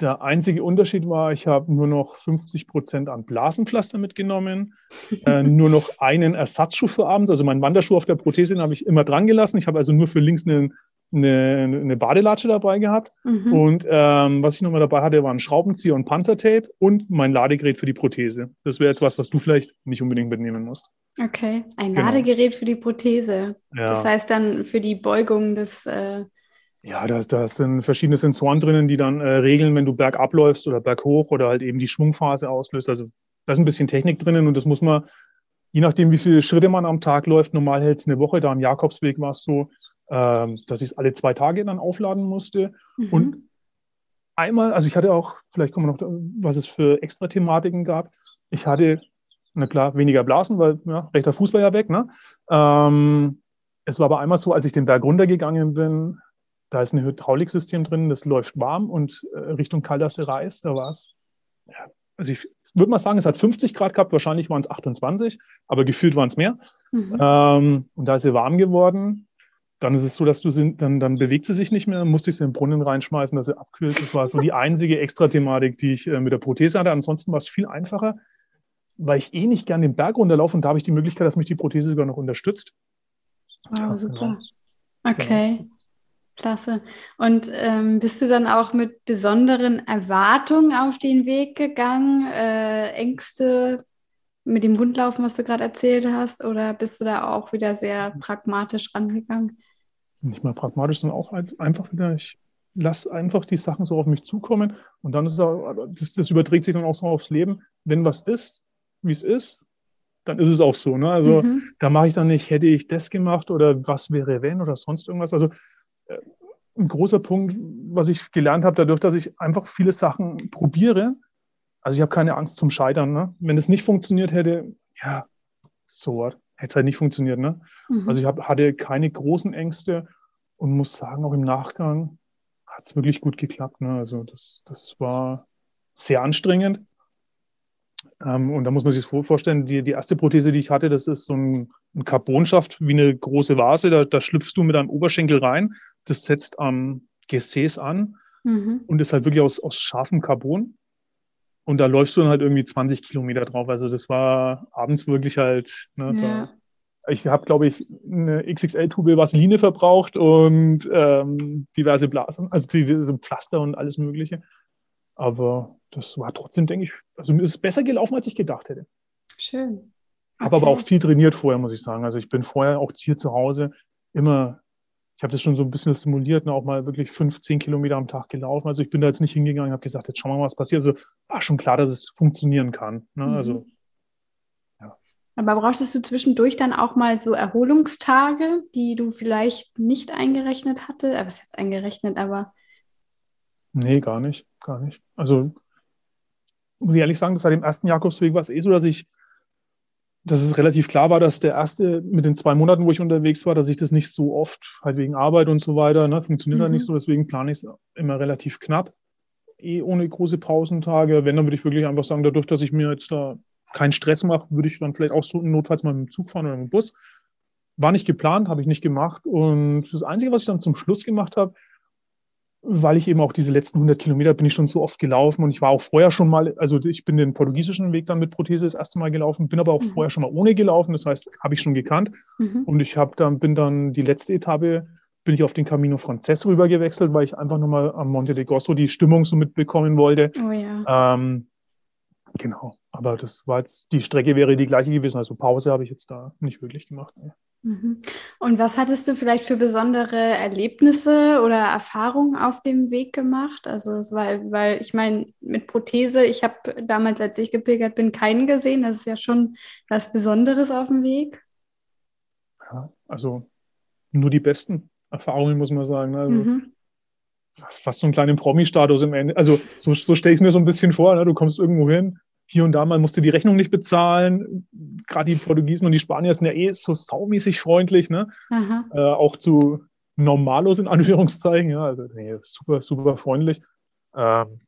Der einzige Unterschied war, ich habe nur noch 50 Prozent an Blasenpflaster mitgenommen, äh, nur noch einen Ersatzschuh für abends. Also meinen Wanderschuh auf der Prothese habe ich immer dran gelassen. Ich habe also nur für links einen eine, eine Badelatsche dabei gehabt. Mhm. Und ähm, was ich nochmal dabei hatte, waren Schraubenzieher und Panzertape und mein Ladegerät für die Prothese. Das wäre etwas, was du vielleicht nicht unbedingt mitnehmen musst. Okay, ein genau. Ladegerät für die Prothese. Ja. Das heißt dann für die Beugung des. Äh ja, da, da sind verschiedene Sensoren drinnen, die dann äh, regeln, wenn du bergab läufst oder berghoch oder halt eben die Schwungphase auslöst. Also da ist ein bisschen Technik drinnen und das muss man, je nachdem, wie viele Schritte man am Tag läuft, normal hält es eine Woche, da am Jakobsweg war es so, ähm, dass ich es alle zwei Tage dann aufladen musste. Mhm. Und einmal, also ich hatte auch, vielleicht kommen wir noch, was es für extra Thematiken gab. Ich hatte, na klar, weniger Blasen, weil ja, rechter Fuß war ja weg. Ne? Ähm, es war aber einmal so, als ich den Berg runtergegangen bin, da ist ein Hydrauliksystem drin, das läuft warm und äh, Richtung Kaldasse Reis, da war es, ja, also ich würde mal sagen, es hat 50 Grad gehabt, wahrscheinlich waren es 28, aber gefühlt waren es mehr. Mhm. Ähm, und da ist sie warm geworden dann ist es so, dass du sie, dann, dann bewegt sie sich nicht mehr, musste ich sie in den Brunnen reinschmeißen, dass sie abkühlt. Das war so die einzige Extra-Thematik, die ich äh, mit der Prothese hatte. Ansonsten war es viel einfacher, weil ich eh nicht gern den Berg runterlaufe und da habe ich die Möglichkeit, dass mich die Prothese sogar noch unterstützt. Wow, ja, super. Genau. Okay. Genau. Klasse. Und ähm, bist du dann auch mit besonderen Erwartungen auf den Weg gegangen? Äh, Ängste mit dem Wundlaufen, was du gerade erzählt hast? Oder bist du da auch wieder sehr pragmatisch rangegangen? Nicht mal pragmatisch, sondern auch halt einfach wieder, ich lasse einfach die Sachen so auf mich zukommen und dann ist das, das überträgt sich dann auch so aufs Leben. Wenn was ist, wie es ist, dann ist es auch so. Ne? Also mhm. da mache ich dann nicht, hätte ich das gemacht oder was wäre wenn oder sonst irgendwas. Also äh, ein großer Punkt, was ich gelernt habe, dadurch, dass ich einfach viele Sachen probiere. Also ich habe keine Angst zum Scheitern. Ne? Wenn es nicht funktioniert hätte, ja, so what hätte es halt nicht funktioniert. Ne? Mhm. Also ich hab, hatte keine großen Ängste und muss sagen, auch im Nachgang hat es wirklich gut geklappt. Ne? Also das, das war sehr anstrengend. Ähm, und da muss man sich vorstellen, die, die erste Prothese, die ich hatte, das ist so ein, ein Carbonschaft wie eine große Vase. Da, da schlüpfst du mit einem Oberschenkel rein. Das setzt am Gesäß an mhm. und ist halt wirklich aus, aus scharfem Carbon. Und da läufst du dann halt irgendwie 20 Kilometer drauf. Also das war abends wirklich halt, ne, ja. da, ich habe, glaube ich, eine XXL-Tube Vaseline verbraucht und ähm, diverse Blasen, also diese Pflaster und alles Mögliche. Aber das war trotzdem, denke ich, also es ist besser gelaufen, als ich gedacht hätte. Schön. Okay. Habe aber auch viel trainiert vorher, muss ich sagen. Also ich bin vorher auch hier zu Hause immer ich habe das schon so ein bisschen simuliert, ne, auch mal wirklich 15 Kilometer am Tag gelaufen. Also ich bin da jetzt nicht hingegangen und habe gesagt, jetzt schauen wir mal, was passiert. Also war schon klar, dass es funktionieren kann. Ne? Mhm. Also, ja. Aber brauchtest du zwischendurch dann auch mal so Erholungstage, die du vielleicht nicht eingerechnet hatte? Aber äh, was ist jetzt eingerechnet, aber. Nee, gar nicht, gar nicht. Also muss ich ehrlich sagen, seit dem ersten Jakobsweg war es eh so, dass ich dass es relativ klar war, dass der erste mit den zwei Monaten, wo ich unterwegs war, dass ich das nicht so oft, halt wegen Arbeit und so weiter, ne, funktioniert mhm. halt nicht so, deswegen plane ich es immer relativ knapp, eh ohne große Pausentage. Wenn, dann würde ich wirklich einfach sagen, dadurch, dass ich mir jetzt da keinen Stress mache, würde ich dann vielleicht auch so notfalls mal mit dem Zug fahren oder mit dem Bus. War nicht geplant, habe ich nicht gemacht. Und das Einzige, was ich dann zum Schluss gemacht habe, weil ich eben auch diese letzten 100 Kilometer bin ich schon so oft gelaufen und ich war auch vorher schon mal, also ich bin den portugiesischen Weg dann mit Prothese das erste Mal gelaufen, bin aber auch mhm. vorher schon mal ohne gelaufen, das heißt, habe ich schon gekannt mhm. und ich habe dann, bin dann die letzte Etappe, bin ich auf den Camino Frances rüber gewechselt, weil ich einfach nochmal am Monte de Gosso die Stimmung so mitbekommen wollte. Oh ja. Ähm, genau, aber das war jetzt, die Strecke wäre die gleiche gewesen, also Pause habe ich jetzt da nicht wirklich gemacht. Ne. Mhm. Und was hattest du vielleicht für besondere Erlebnisse oder Erfahrungen auf dem Weg gemacht? Also, weil, weil ich meine, mit Prothese, ich habe damals, als ich gepilgert bin, keinen gesehen. Das ist ja schon was Besonderes auf dem Weg. Ja, also nur die besten Erfahrungen, muss man sagen. Also, mhm. fast so einen kleinen Promi-Status im Ende. Also so, so stelle ich es mir so ein bisschen vor. Ne? Du kommst irgendwo hin, hier und da mal musst du die Rechnung nicht bezahlen. Gerade die Portugiesen und die Spanier sind ja eh so saumäßig freundlich, ne? Äh, auch zu Normalos in Anführungszeichen, ja. Also nee, super, super freundlich. Ähm,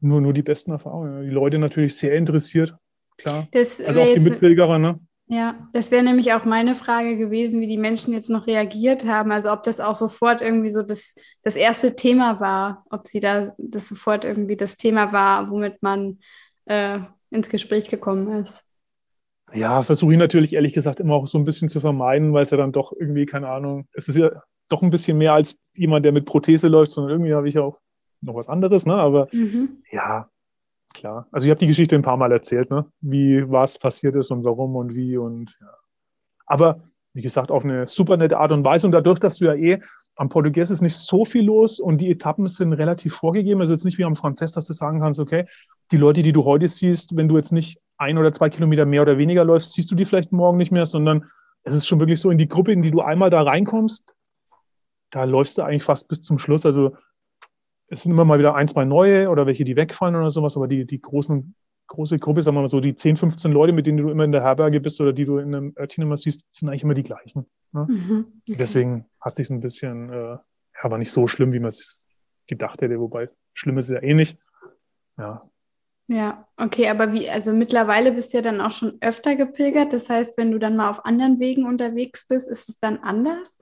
nur, nur die besten Erfahrungen. Die Leute natürlich sehr interessiert, klar. Das also auch die Mitpilgerer, ne? Ja, das wäre nämlich auch meine Frage gewesen, wie die Menschen jetzt noch reagiert haben. Also ob das auch sofort irgendwie so das, das erste Thema war, ob sie da das sofort irgendwie das Thema war, womit man äh, ins Gespräch gekommen ist. Ja, versuche ich natürlich ehrlich gesagt immer auch so ein bisschen zu vermeiden, weil es ja dann doch irgendwie, keine Ahnung, es ist ja doch ein bisschen mehr als jemand, der mit Prothese läuft, sondern irgendwie habe ich auch noch was anderes, ne? Aber mhm. ja, klar. Also ich habe die Geschichte ein paar Mal erzählt, ne? wie was passiert ist und warum und wie und ja. Aber wie gesagt, auf eine super nette Art und Weise. Und dadurch, dass du ja eh am Portugies ist nicht so viel los und die Etappen sind relativ vorgegeben. Es ist jetzt nicht wie am Franzess, dass du sagen kannst, okay, die Leute, die du heute siehst, wenn du jetzt nicht ein oder zwei Kilometer mehr oder weniger läufst, siehst du die vielleicht morgen nicht mehr, sondern es ist schon wirklich so in die Gruppe, in die du einmal da reinkommst, da läufst du eigentlich fast bis zum Schluss. Also es sind immer mal wieder ein, zwei neue oder welche, die wegfallen oder sowas, aber die, die großen, große Gruppe, sagen wir mal so, die 10, 15 Leute, mit denen du immer in der Herberge bist oder die du in einem Örtchen immer siehst, sind eigentlich immer die gleichen. Ne? Mhm, okay. Deswegen hat sich ein bisschen, äh, ja, war nicht so schlimm, wie man es gedacht hätte, wobei schlimm ist es ja eh nicht. Ja. Ja, okay, aber wie, also mittlerweile bist du ja dann auch schon öfter gepilgert. Das heißt, wenn du dann mal auf anderen Wegen unterwegs bist, ist es dann anders?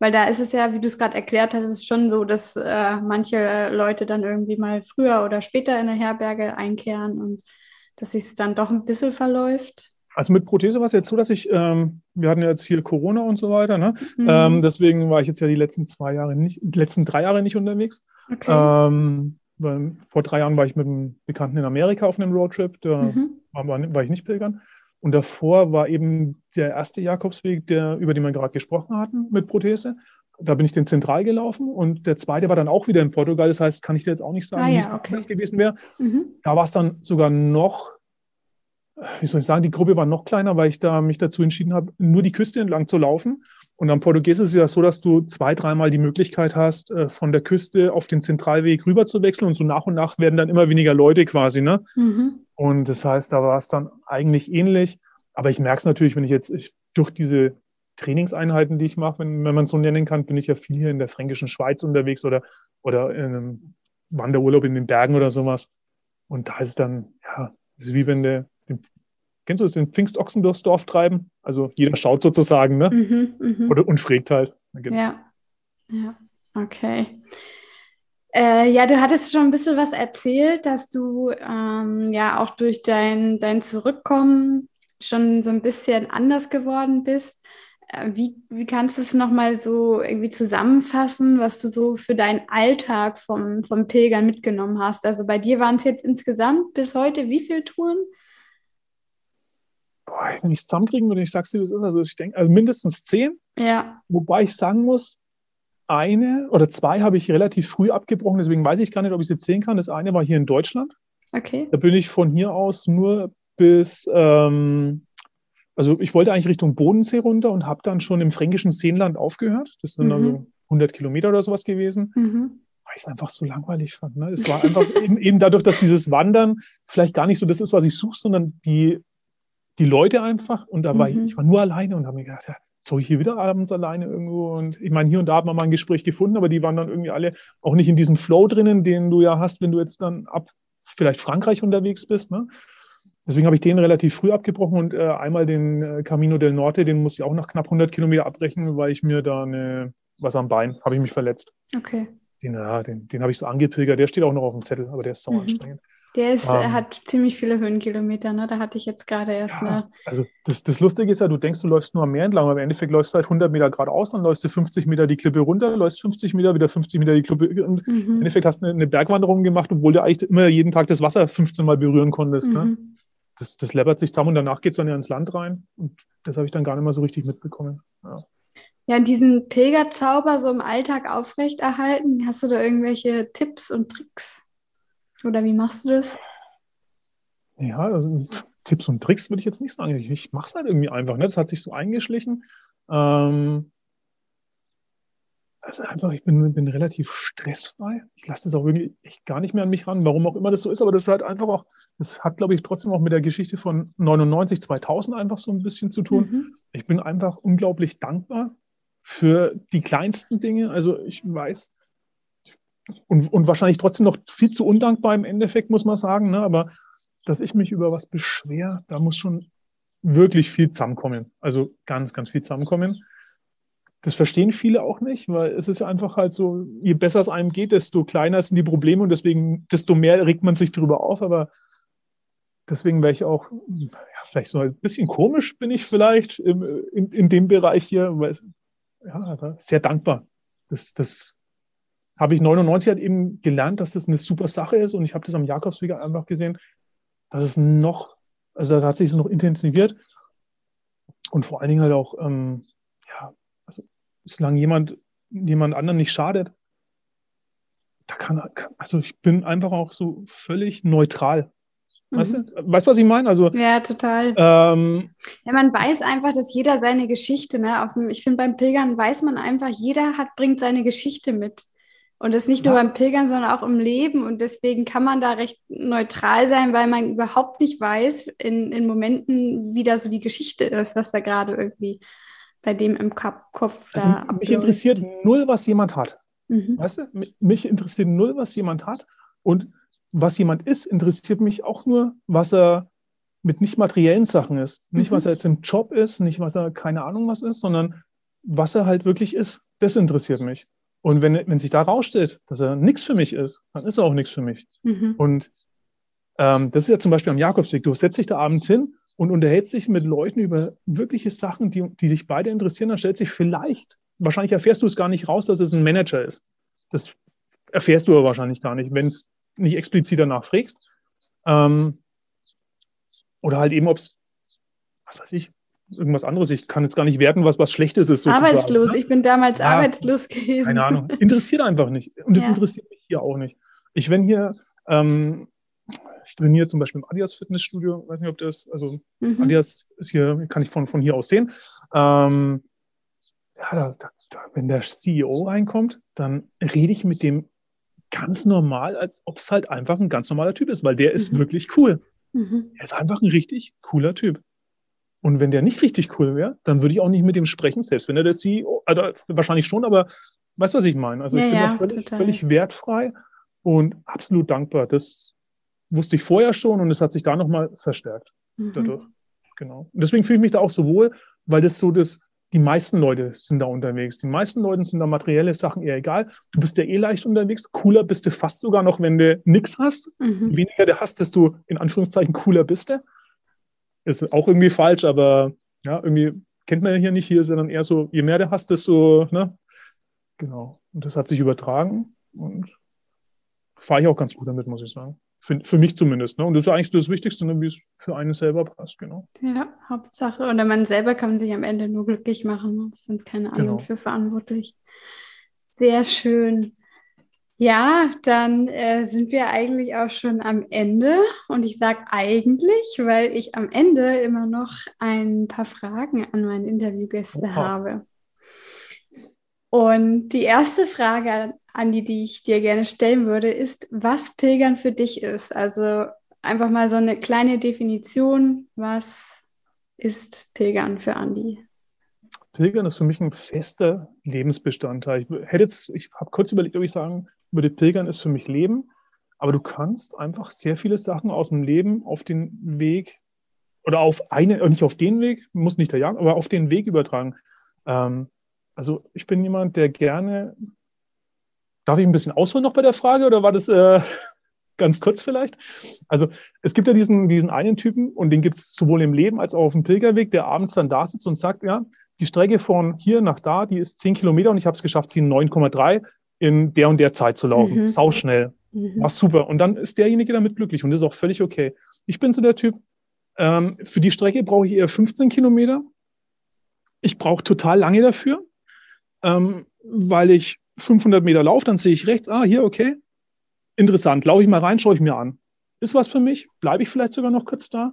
Weil da ist es ja, wie du es gerade erklärt hast, ist schon so, dass äh, manche Leute dann irgendwie mal früher oder später in eine Herberge einkehren und dass sich dann doch ein bisschen verläuft. Also mit Prothese war es jetzt so, dass ich, ähm, wir hatten ja jetzt hier Corona und so weiter, ne? Mhm. Ähm, deswegen war ich jetzt ja die letzten zwei Jahre nicht, die letzten drei Jahre nicht unterwegs. Okay. Ähm, vor drei Jahren war ich mit einem Bekannten in Amerika auf einem Roadtrip, da mhm. war, war ich nicht pilgern. Und davor war eben der erste Jakobsweg, der, über den wir gerade gesprochen hatten, mit Prothese. Da bin ich den zentral gelaufen und der zweite war dann auch wieder in Portugal. Das heißt, kann ich dir jetzt auch nicht sagen, ah, ja, wie es okay. gewesen wäre. Mhm. Da war es dann sogar noch, wie soll ich sagen, die Gruppe war noch kleiner, weil ich da mich dazu entschieden habe, nur die Küste entlang zu laufen. Und am Portugies ist es ja so, dass du zwei, dreimal die Möglichkeit hast, äh, von der Küste auf den Zentralweg rüber zu wechseln und so nach und nach werden dann immer weniger Leute quasi, ne? Mhm. Und das heißt, da war es dann eigentlich ähnlich. Aber ich merke es natürlich, wenn ich jetzt ich, durch diese Trainingseinheiten, die ich mache, wenn, wenn man es so nennen kann, bin ich ja viel hier in der fränkischen Schweiz unterwegs oder, oder in einem Wanderurlaub in den Bergen oder sowas. Und da ist es dann, ja, ist wie wenn der, den, kennst du das, den Pfingstochsen durchs Dorf treiben? Also jeder schaut sozusagen, ne? Mhm, mh. Oder, und fragt halt. Genau. Ja, ja, okay. Äh, ja, du hattest schon ein bisschen was erzählt, dass du ähm, ja auch durch dein, dein Zurückkommen schon so ein bisschen anders geworden bist. Äh, wie, wie kannst du es nochmal so irgendwie zusammenfassen, was du so für deinen Alltag vom, vom Pilgern mitgenommen hast? Also bei dir waren es jetzt insgesamt bis heute wie viele Touren? Boah, wenn ich es zusammenkriegen würde, ich sag's dir, wie es ist. Also ich denke, also mindestens zehn. Ja. Wobei ich sagen muss, eine oder zwei habe ich relativ früh abgebrochen, deswegen weiß ich gar nicht, ob ich sie zählen kann. Das eine war hier in Deutschland. Okay. Da bin ich von hier aus nur bis, ähm, also ich wollte eigentlich Richtung Bodensee runter und habe dann schon im fränkischen Seenland aufgehört. Das sind mhm. also 100 Kilometer oder sowas gewesen. Mhm. Weil ich es einfach so langweilig fand. Ne? Es war einfach eben, eben dadurch, dass dieses Wandern vielleicht gar nicht so das ist, was ich suche, sondern die, die Leute einfach. Und da war mhm. ich, ich war nur alleine und habe mir gedacht, ja, soll ich hier wieder abends alleine irgendwo? Und ich meine, hier und da hat man mal ein Gespräch gefunden, aber die waren dann irgendwie alle auch nicht in diesem Flow drinnen, den du ja hast, wenn du jetzt dann ab vielleicht Frankreich unterwegs bist. Ne? Deswegen habe ich den relativ früh abgebrochen und äh, einmal den äh, Camino del Norte, den muss ich auch nach knapp 100 Kilometer abbrechen, weil ich mir da eine, was am Bein, habe ich mich verletzt. Okay. Den, ja, den, den habe ich so angepilgert, der steht auch noch auf dem Zettel, aber der ist sau mhm. anstrengend. Der ist, ähm, hat ziemlich viele Höhenkilometer, ne? Da hatte ich jetzt gerade erst ja, eine. Also das, das Lustige ist ja, du denkst, du läufst nur am Meer entlang, aber im Endeffekt läufst du halt 100 Meter geradeaus, dann läufst du 50 Meter die Klippe runter, läufst 50 Meter, wieder 50 Meter die Klippe und mhm. im Endeffekt hast du eine, eine, Bergwanderung gemacht, obwohl du eigentlich immer jeden Tag das Wasser 15 Mal berühren konntest. Ne? Mhm. Ne? Das, das läppert sich zusammen und danach geht es dann ja ins Land rein und das habe ich dann gar nicht mal so richtig mitbekommen. Ja. Ja, diesen Pilgerzauber so im Alltag aufrechterhalten, hast du da irgendwelche Tipps und Tricks? Oder wie machst du das? Ja, also Tipps und Tricks würde ich jetzt nicht sagen. Ich, ich mache es halt irgendwie einfach. Ne? Das hat sich so eingeschlichen. Ähm, Also einfach, ich bin, bin relativ stressfrei. Ich lasse das auch wirklich echt gar nicht mehr an mich ran, warum auch immer das so ist, aber das ist halt einfach auch, das hat, glaube ich, trotzdem auch mit der Geschichte von 99, 2000 einfach so ein bisschen zu tun. Mhm. Ich bin einfach unglaublich dankbar für die kleinsten Dinge. Also ich weiß, und, und wahrscheinlich trotzdem noch viel zu undankbar im Endeffekt, muss man sagen, ne? aber dass ich mich über was beschwer, da muss schon wirklich viel zusammenkommen. Also ganz, ganz viel zusammenkommen. Das verstehen viele auch nicht, weil es ist einfach halt so, je besser es einem geht, desto kleiner sind die Probleme und deswegen, desto mehr regt man sich darüber auf. Aber deswegen wäre ich auch, ja, vielleicht so ein bisschen komisch bin ich vielleicht im, in, in dem Bereich hier, weil ja, sehr dankbar. Das, das habe ich 99 halt eben gelernt, dass das eine super Sache ist und ich habe das am Jakobsweg einfach gesehen, dass es noch, also da hat sich es noch intensiviert und vor allen Dingen halt auch, ähm, ja, also solange jemand, jemand anderen nicht schadet, da kann, also ich bin einfach auch so völlig neutral. Weißt mhm. du, weißt, was ich meine? Also, ja, total. Ähm, ja, man weiß einfach, dass jeder seine Geschichte, ne, auf dem, ich finde, beim Pilgern weiß man einfach, jeder hat, bringt seine Geschichte mit. Und das nicht nur ja. beim Pilgern, sondern auch im Leben. Und deswegen kann man da recht neutral sein, weil man überhaupt nicht weiß, in, in Momenten, wie da so die Geschichte ist, was da gerade irgendwie bei dem im Kopf also da Mich interessiert null, was jemand hat. Mhm. Weißt du? Mich interessiert null, was jemand hat. Und was jemand ist, interessiert mich auch nur, was er mit nicht materiellen Sachen ist. Nicht, mhm. was er jetzt im Job ist, nicht, was er keine Ahnung was ist, sondern was er halt wirklich ist. Das interessiert mich. Und wenn, wenn sich da rausstellt, dass er nichts für mich ist, dann ist er auch nichts für mich. Mhm. Und ähm, das ist ja zum Beispiel am Jakobsweg. Du setzt dich da abends hin und unterhältst dich mit Leuten über wirkliche Sachen, die, die dich beide interessieren. Dann stellt sich vielleicht, wahrscheinlich erfährst du es gar nicht raus, dass es ein Manager ist. Das erfährst du aber wahrscheinlich gar nicht, wenn es nicht explizit danach fragst. Ähm, oder halt eben, ob es, was weiß ich, irgendwas anderes. Ich kann jetzt gar nicht werten, was was Schlechtes ist. Sozusagen. Arbeitslos. Ne? Ich bin damals ja, arbeitslos gewesen. Keine Ahnung. Interessiert einfach nicht. Und das ja. interessiert mich hier auch nicht. Ich, wenn hier, ähm, ich trainiere zum Beispiel im Adidas Fitnessstudio, weiß nicht, ob das, also mhm. Adidas ist hier, kann ich von, von hier aus sehen. Ähm, ja, da, da, da, wenn der CEO reinkommt, dann rede ich mit dem ganz normal, als ob es halt einfach ein ganz normaler Typ ist, weil der ist mhm. wirklich cool. Mhm. Er ist einfach ein richtig cooler Typ. Und wenn der nicht richtig cool wäre, dann würde ich auch nicht mit ihm sprechen, selbst wenn er der CEO, also wahrscheinlich schon, aber weißt du, was ich meine? Also ich ja, bin ja, da völlig, völlig wertfrei und absolut dankbar. Das wusste ich vorher schon und es hat sich da nochmal verstärkt mhm. dadurch. Genau. Und deswegen fühle ich mich da auch so wohl, weil das so das, die meisten Leute sind da unterwegs. Die meisten Leute sind da materielle Sachen eher egal. Du bist ja eh leicht unterwegs. Cooler bist du fast sogar noch, wenn du nichts hast. Mhm. Weniger du hast, desto in Anführungszeichen cooler bist du. Ist auch irgendwie falsch, aber ja, irgendwie kennt man ja hier nicht hier, sondern eher so, je mehr du hast, desto, ne? Genau. Und das hat sich übertragen und fahre ich auch ganz gut damit, muss ich sagen. Für, für mich zumindest. Ne? Und das ist eigentlich das Wichtigste, ne? wie es für einen selber passt, genau. Ja, Hauptsache. Oder man selber kann sich am Ende nur glücklich machen. Es sind keine anderen genau. für verantwortlich. Sehr schön. Ja, dann äh, sind wir eigentlich auch schon am Ende. Und ich sage eigentlich, weil ich am Ende immer noch ein paar Fragen an meine Interviewgäste Oha. habe. Und die erste Frage an die, die ich dir gerne stellen würde, ist, was Pilgern für dich ist. Also einfach mal so eine kleine Definition. Was ist Pilgern für Andi? Pilgern ist für mich ein fester Lebensbestandteil. Ich hätte jetzt, ich habe kurz überlegt, ob ich sagen würde, Pilgern ist für mich Leben. Aber du kannst einfach sehr viele Sachen aus dem Leben auf den Weg oder auf eine, nicht auf den Weg, muss nicht der Jagd, aber auf den Weg übertragen. Ähm, also ich bin jemand, der gerne. Darf ich ein bisschen ausholen noch bei der Frage oder war das äh, ganz kurz vielleicht? Also es gibt ja diesen, diesen einen Typen und den gibt es sowohl im Leben als auch auf dem Pilgerweg, der abends dann da sitzt und sagt, ja, die Strecke von hier nach da, die ist 10 Kilometer und ich habe es geschafft, sie in 9,3 in der und der Zeit zu laufen. Mhm. Sau schnell. Mhm. War super. Und dann ist derjenige damit glücklich und das ist auch völlig okay. Ich bin so der Typ, ähm, für die Strecke brauche ich eher 15 Kilometer. Ich brauche total lange dafür, ähm, weil ich 500 Meter laufe, dann sehe ich rechts, ah, hier, okay. Interessant, laufe ich mal rein, schaue ich mir an. Ist was für mich? Bleibe ich vielleicht sogar noch kurz da?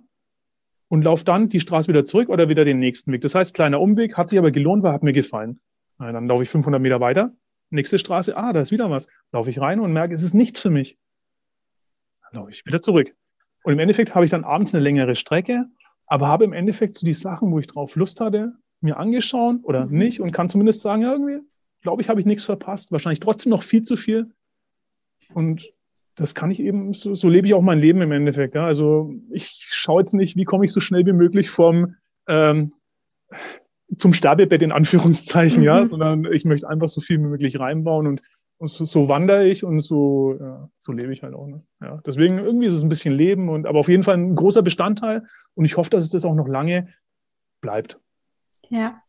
und laufe dann die Straße wieder zurück oder wieder den nächsten Weg. Das heißt, kleiner Umweg, hat sich aber gelohnt, weil hat mir gefallen. Na, dann laufe ich 500 Meter weiter Nächste Straße, ah, da ist wieder was. Laufe ich rein und merke, es ist nichts für mich. Dann laufe ich wieder zurück. Und im Endeffekt habe ich dann abends eine längere Strecke, aber habe im Endeffekt so die Sachen, wo ich drauf Lust hatte, mir angeschaut oder mhm. nicht und kann zumindest sagen, ja, irgendwie, glaube ich, habe ich nichts verpasst. Wahrscheinlich trotzdem noch viel zu viel. Und das kann ich eben, so, so lebe ich auch mein Leben im Endeffekt. Ja. Also ich schaue jetzt nicht, wie komme ich so schnell wie möglich vom ähm, zum Sterbebett in Anführungszeichen, mhm. ja, sondern ich möchte einfach so viel wie möglich reinbauen und, und so, so, wandere ich und so, ja, so lebe ich halt auch. Ne? Ja, deswegen irgendwie ist es ein bisschen Leben und aber auf jeden Fall ein großer Bestandteil und ich hoffe, dass es das auch noch lange bleibt. Ja,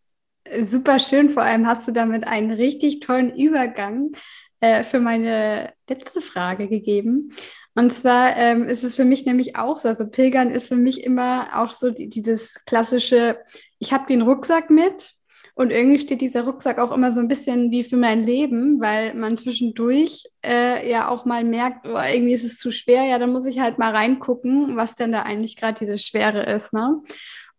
super schön. Vor allem hast du damit einen richtig tollen Übergang äh, für meine letzte Frage gegeben. Und zwar ähm, ist es für mich nämlich auch so, also Pilgern ist für mich immer auch so die, dieses klassische, ich habe den Rucksack mit und irgendwie steht dieser Rucksack auch immer so ein bisschen wie für mein Leben, weil man zwischendurch äh, ja auch mal merkt, oh, irgendwie ist es zu schwer, ja, dann muss ich halt mal reingucken, was denn da eigentlich gerade diese Schwere ist. Ne?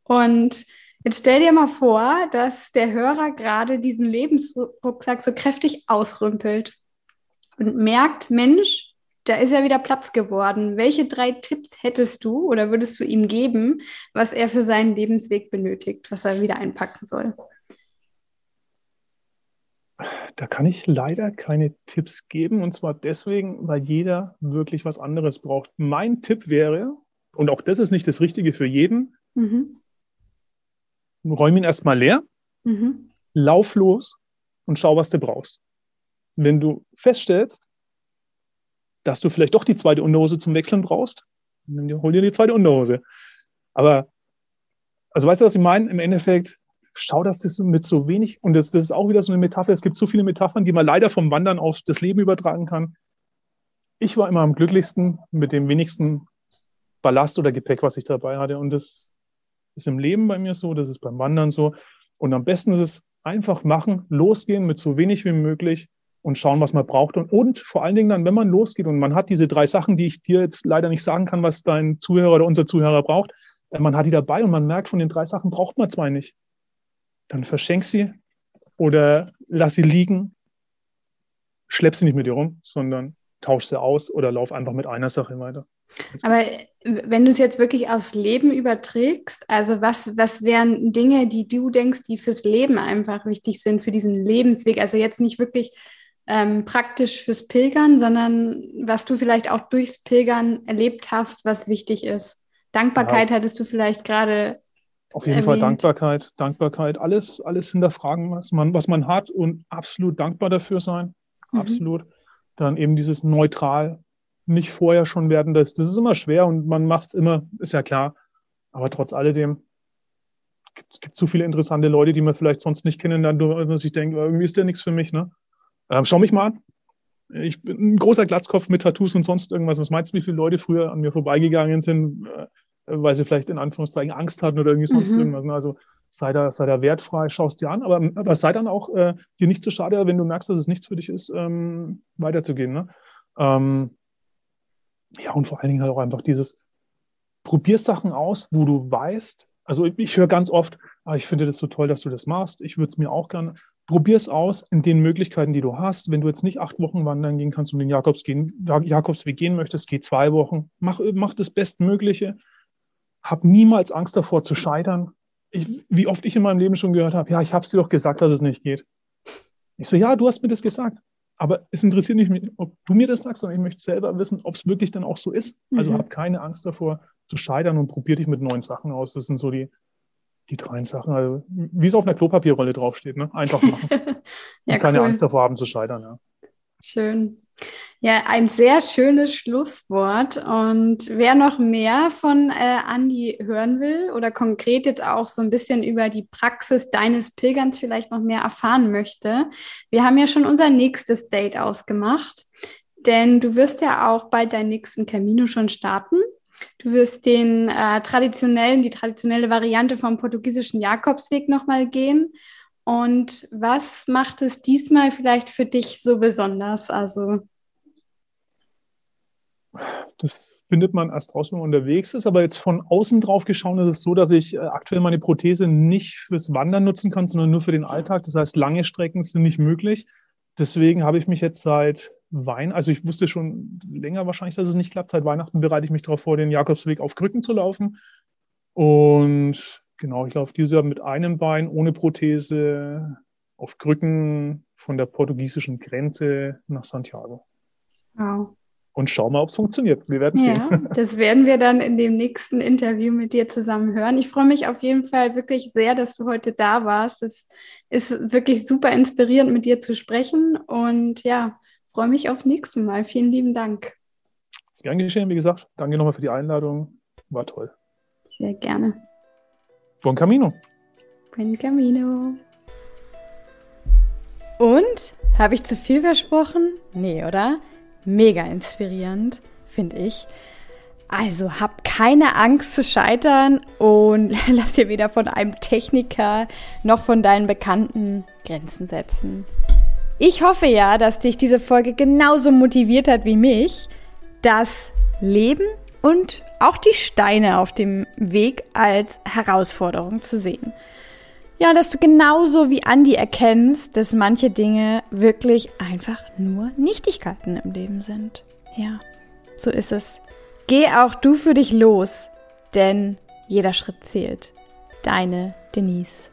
Und Jetzt stell dir mal vor, dass der Hörer gerade diesen Lebensrucksack so kräftig ausrümpelt und merkt, Mensch, da ist ja wieder Platz geworden. Welche drei Tipps hättest du oder würdest du ihm geben, was er für seinen Lebensweg benötigt, was er wieder einpacken soll? Da kann ich leider keine Tipps geben und zwar deswegen, weil jeder wirklich was anderes braucht. Mein Tipp wäre, und auch das ist nicht das Richtige für jeden, mhm räum ihn erstmal leer, mhm. lauf los und schau, was du brauchst. Wenn du feststellst, dass du vielleicht doch die zweite Unterhose zum Wechseln brauchst, dann hol dir die zweite Unterhose. Aber, also weißt du, was ich meine? Im Endeffekt, schau, dass das mit so wenig, und das, das ist auch wieder so eine Metapher, es gibt so viele Metaphern, die man leider vom Wandern auf das Leben übertragen kann. Ich war immer am glücklichsten mit dem wenigsten Ballast oder Gepäck, was ich dabei hatte. Und das ist im Leben bei mir so, das ist beim Wandern so. Und am besten ist es einfach machen, losgehen mit so wenig wie möglich und schauen, was man braucht. Und, und vor allen Dingen dann, wenn man losgeht und man hat diese drei Sachen, die ich dir jetzt leider nicht sagen kann, was dein Zuhörer oder unser Zuhörer braucht, äh, man hat die dabei und man merkt, von den drei Sachen braucht man zwei nicht. Dann verschenk sie oder lass sie liegen, schlepp sie nicht mit dir rum, sondern tausch sie aus oder lauf einfach mit einer Sache weiter. Aber wenn du es jetzt wirklich aufs Leben überträgst, also was, was wären Dinge, die du denkst, die fürs Leben einfach wichtig sind, für diesen Lebensweg? Also jetzt nicht wirklich ähm, praktisch fürs Pilgern, sondern was du vielleicht auch durchs Pilgern erlebt hast, was wichtig ist. Dankbarkeit ja. hattest du vielleicht gerade. Auf jeden erwähnt. Fall Dankbarkeit, Dankbarkeit, alles, alles hinterfragen, was man, was man hat und absolut dankbar dafür sein. Mhm. Absolut. Dann eben dieses neutral nicht vorher schon werden. Das, das ist immer schwer und man macht es immer, ist ja klar. Aber trotz alledem gibt es so viele interessante Leute, die man vielleicht sonst nicht kennen, dann man sich denkt, oh, irgendwie ist der nichts für mich. Ne? Ähm, schau mich mal an. Ich bin ein großer Glatzkopf mit Tattoos und sonst irgendwas. Was meinst du, wie viele Leute früher an mir vorbeigegangen sind, äh, weil sie vielleicht in Anführungszeichen Angst hatten oder irgendwie sonst mhm. irgendwas? Ne? Also sei da, sei da wertfrei, schau es dir an, aber, aber sei dann auch äh, dir nicht zu schade, wenn du merkst, dass es nichts für dich ist, ähm, weiterzugehen. Ne? Ähm, ja, und vor allen Dingen halt auch einfach dieses, probier Sachen aus, wo du weißt, also ich höre ganz oft, ah, ich finde das so toll, dass du das machst, ich würde es mir auch gerne, probier es aus in den Möglichkeiten, die du hast. Wenn du jetzt nicht acht Wochen wandern gehen kannst und den Jakobs gehen, Jakobsweg gehen möchtest, geh zwei Wochen, mach, mach das Bestmögliche, hab niemals Angst davor zu scheitern. Ich, wie oft ich in meinem Leben schon gehört habe, ja, ich habe es dir doch gesagt, dass es nicht geht. Ich so, ja, du hast mir das gesagt. Aber es interessiert nicht, ob du mir das sagst, sondern ich möchte selber wissen, ob es wirklich dann auch so ist. Also mhm. hab keine Angst davor zu scheitern und probier dich mit neuen Sachen aus. Das sind so die, die drei Sachen. Also, wie es auf einer Klopapierrolle draufsteht, ne? Einfach machen. ja, und keine cool. Angst davor haben zu scheitern, ja. Schön. Ja, ein sehr schönes Schlusswort. Und wer noch mehr von äh, Andi hören will oder konkret jetzt auch so ein bisschen über die Praxis deines Pilgerns vielleicht noch mehr erfahren möchte, wir haben ja schon unser nächstes Date ausgemacht. Denn du wirst ja auch bald deinen nächsten Camino schon starten. Du wirst den äh, traditionellen, die traditionelle Variante vom portugiesischen Jakobsweg nochmal gehen. Und was macht es diesmal vielleicht für dich so besonders? Also das findet man erst raus, wenn man unterwegs ist. Aber jetzt von außen drauf geschaut ist es so, dass ich äh, aktuell meine Prothese nicht fürs Wandern nutzen kann, sondern nur für den Alltag. Das heißt, lange Strecken sind nicht möglich. deswegen habe ich mich jetzt seit Wein, also ich wusste schon länger wahrscheinlich, dass es nicht klappt. Seit Weihnachten bereite ich mich darauf vor, den Jakobsweg auf Krücken zu laufen. Und genau, ich laufe dieses Jahr mit einem Bein ohne Prothese auf Krücken von der portugiesischen Grenze nach Santiago. Wow. Und schau mal, ob es funktioniert. Wir werden ja, sehen. Das werden wir dann in dem nächsten Interview mit dir zusammen hören. Ich freue mich auf jeden Fall wirklich sehr, dass du heute da warst. Es ist wirklich super inspirierend, mit dir zu sprechen. Und ja, freue mich aufs nächste Mal. Vielen lieben Dank. Ist gern geschehen, wie gesagt. Danke nochmal für die Einladung. War toll. Sehr gerne. Buon Camino. Buen Camino. Und? Habe ich zu viel versprochen? Nee, oder? Mega inspirierend, finde ich. Also hab keine Angst zu scheitern und lass dir weder von einem Techniker noch von deinen Bekannten Grenzen setzen. Ich hoffe ja, dass dich diese Folge genauso motiviert hat wie mich, das Leben und auch die Steine auf dem Weg als Herausforderung zu sehen. Ja, dass du genauso wie Andi erkennst, dass manche Dinge wirklich einfach nur Nichtigkeiten im Leben sind. Ja, so ist es. Geh auch du für dich los, denn jeder Schritt zählt. Deine Denise.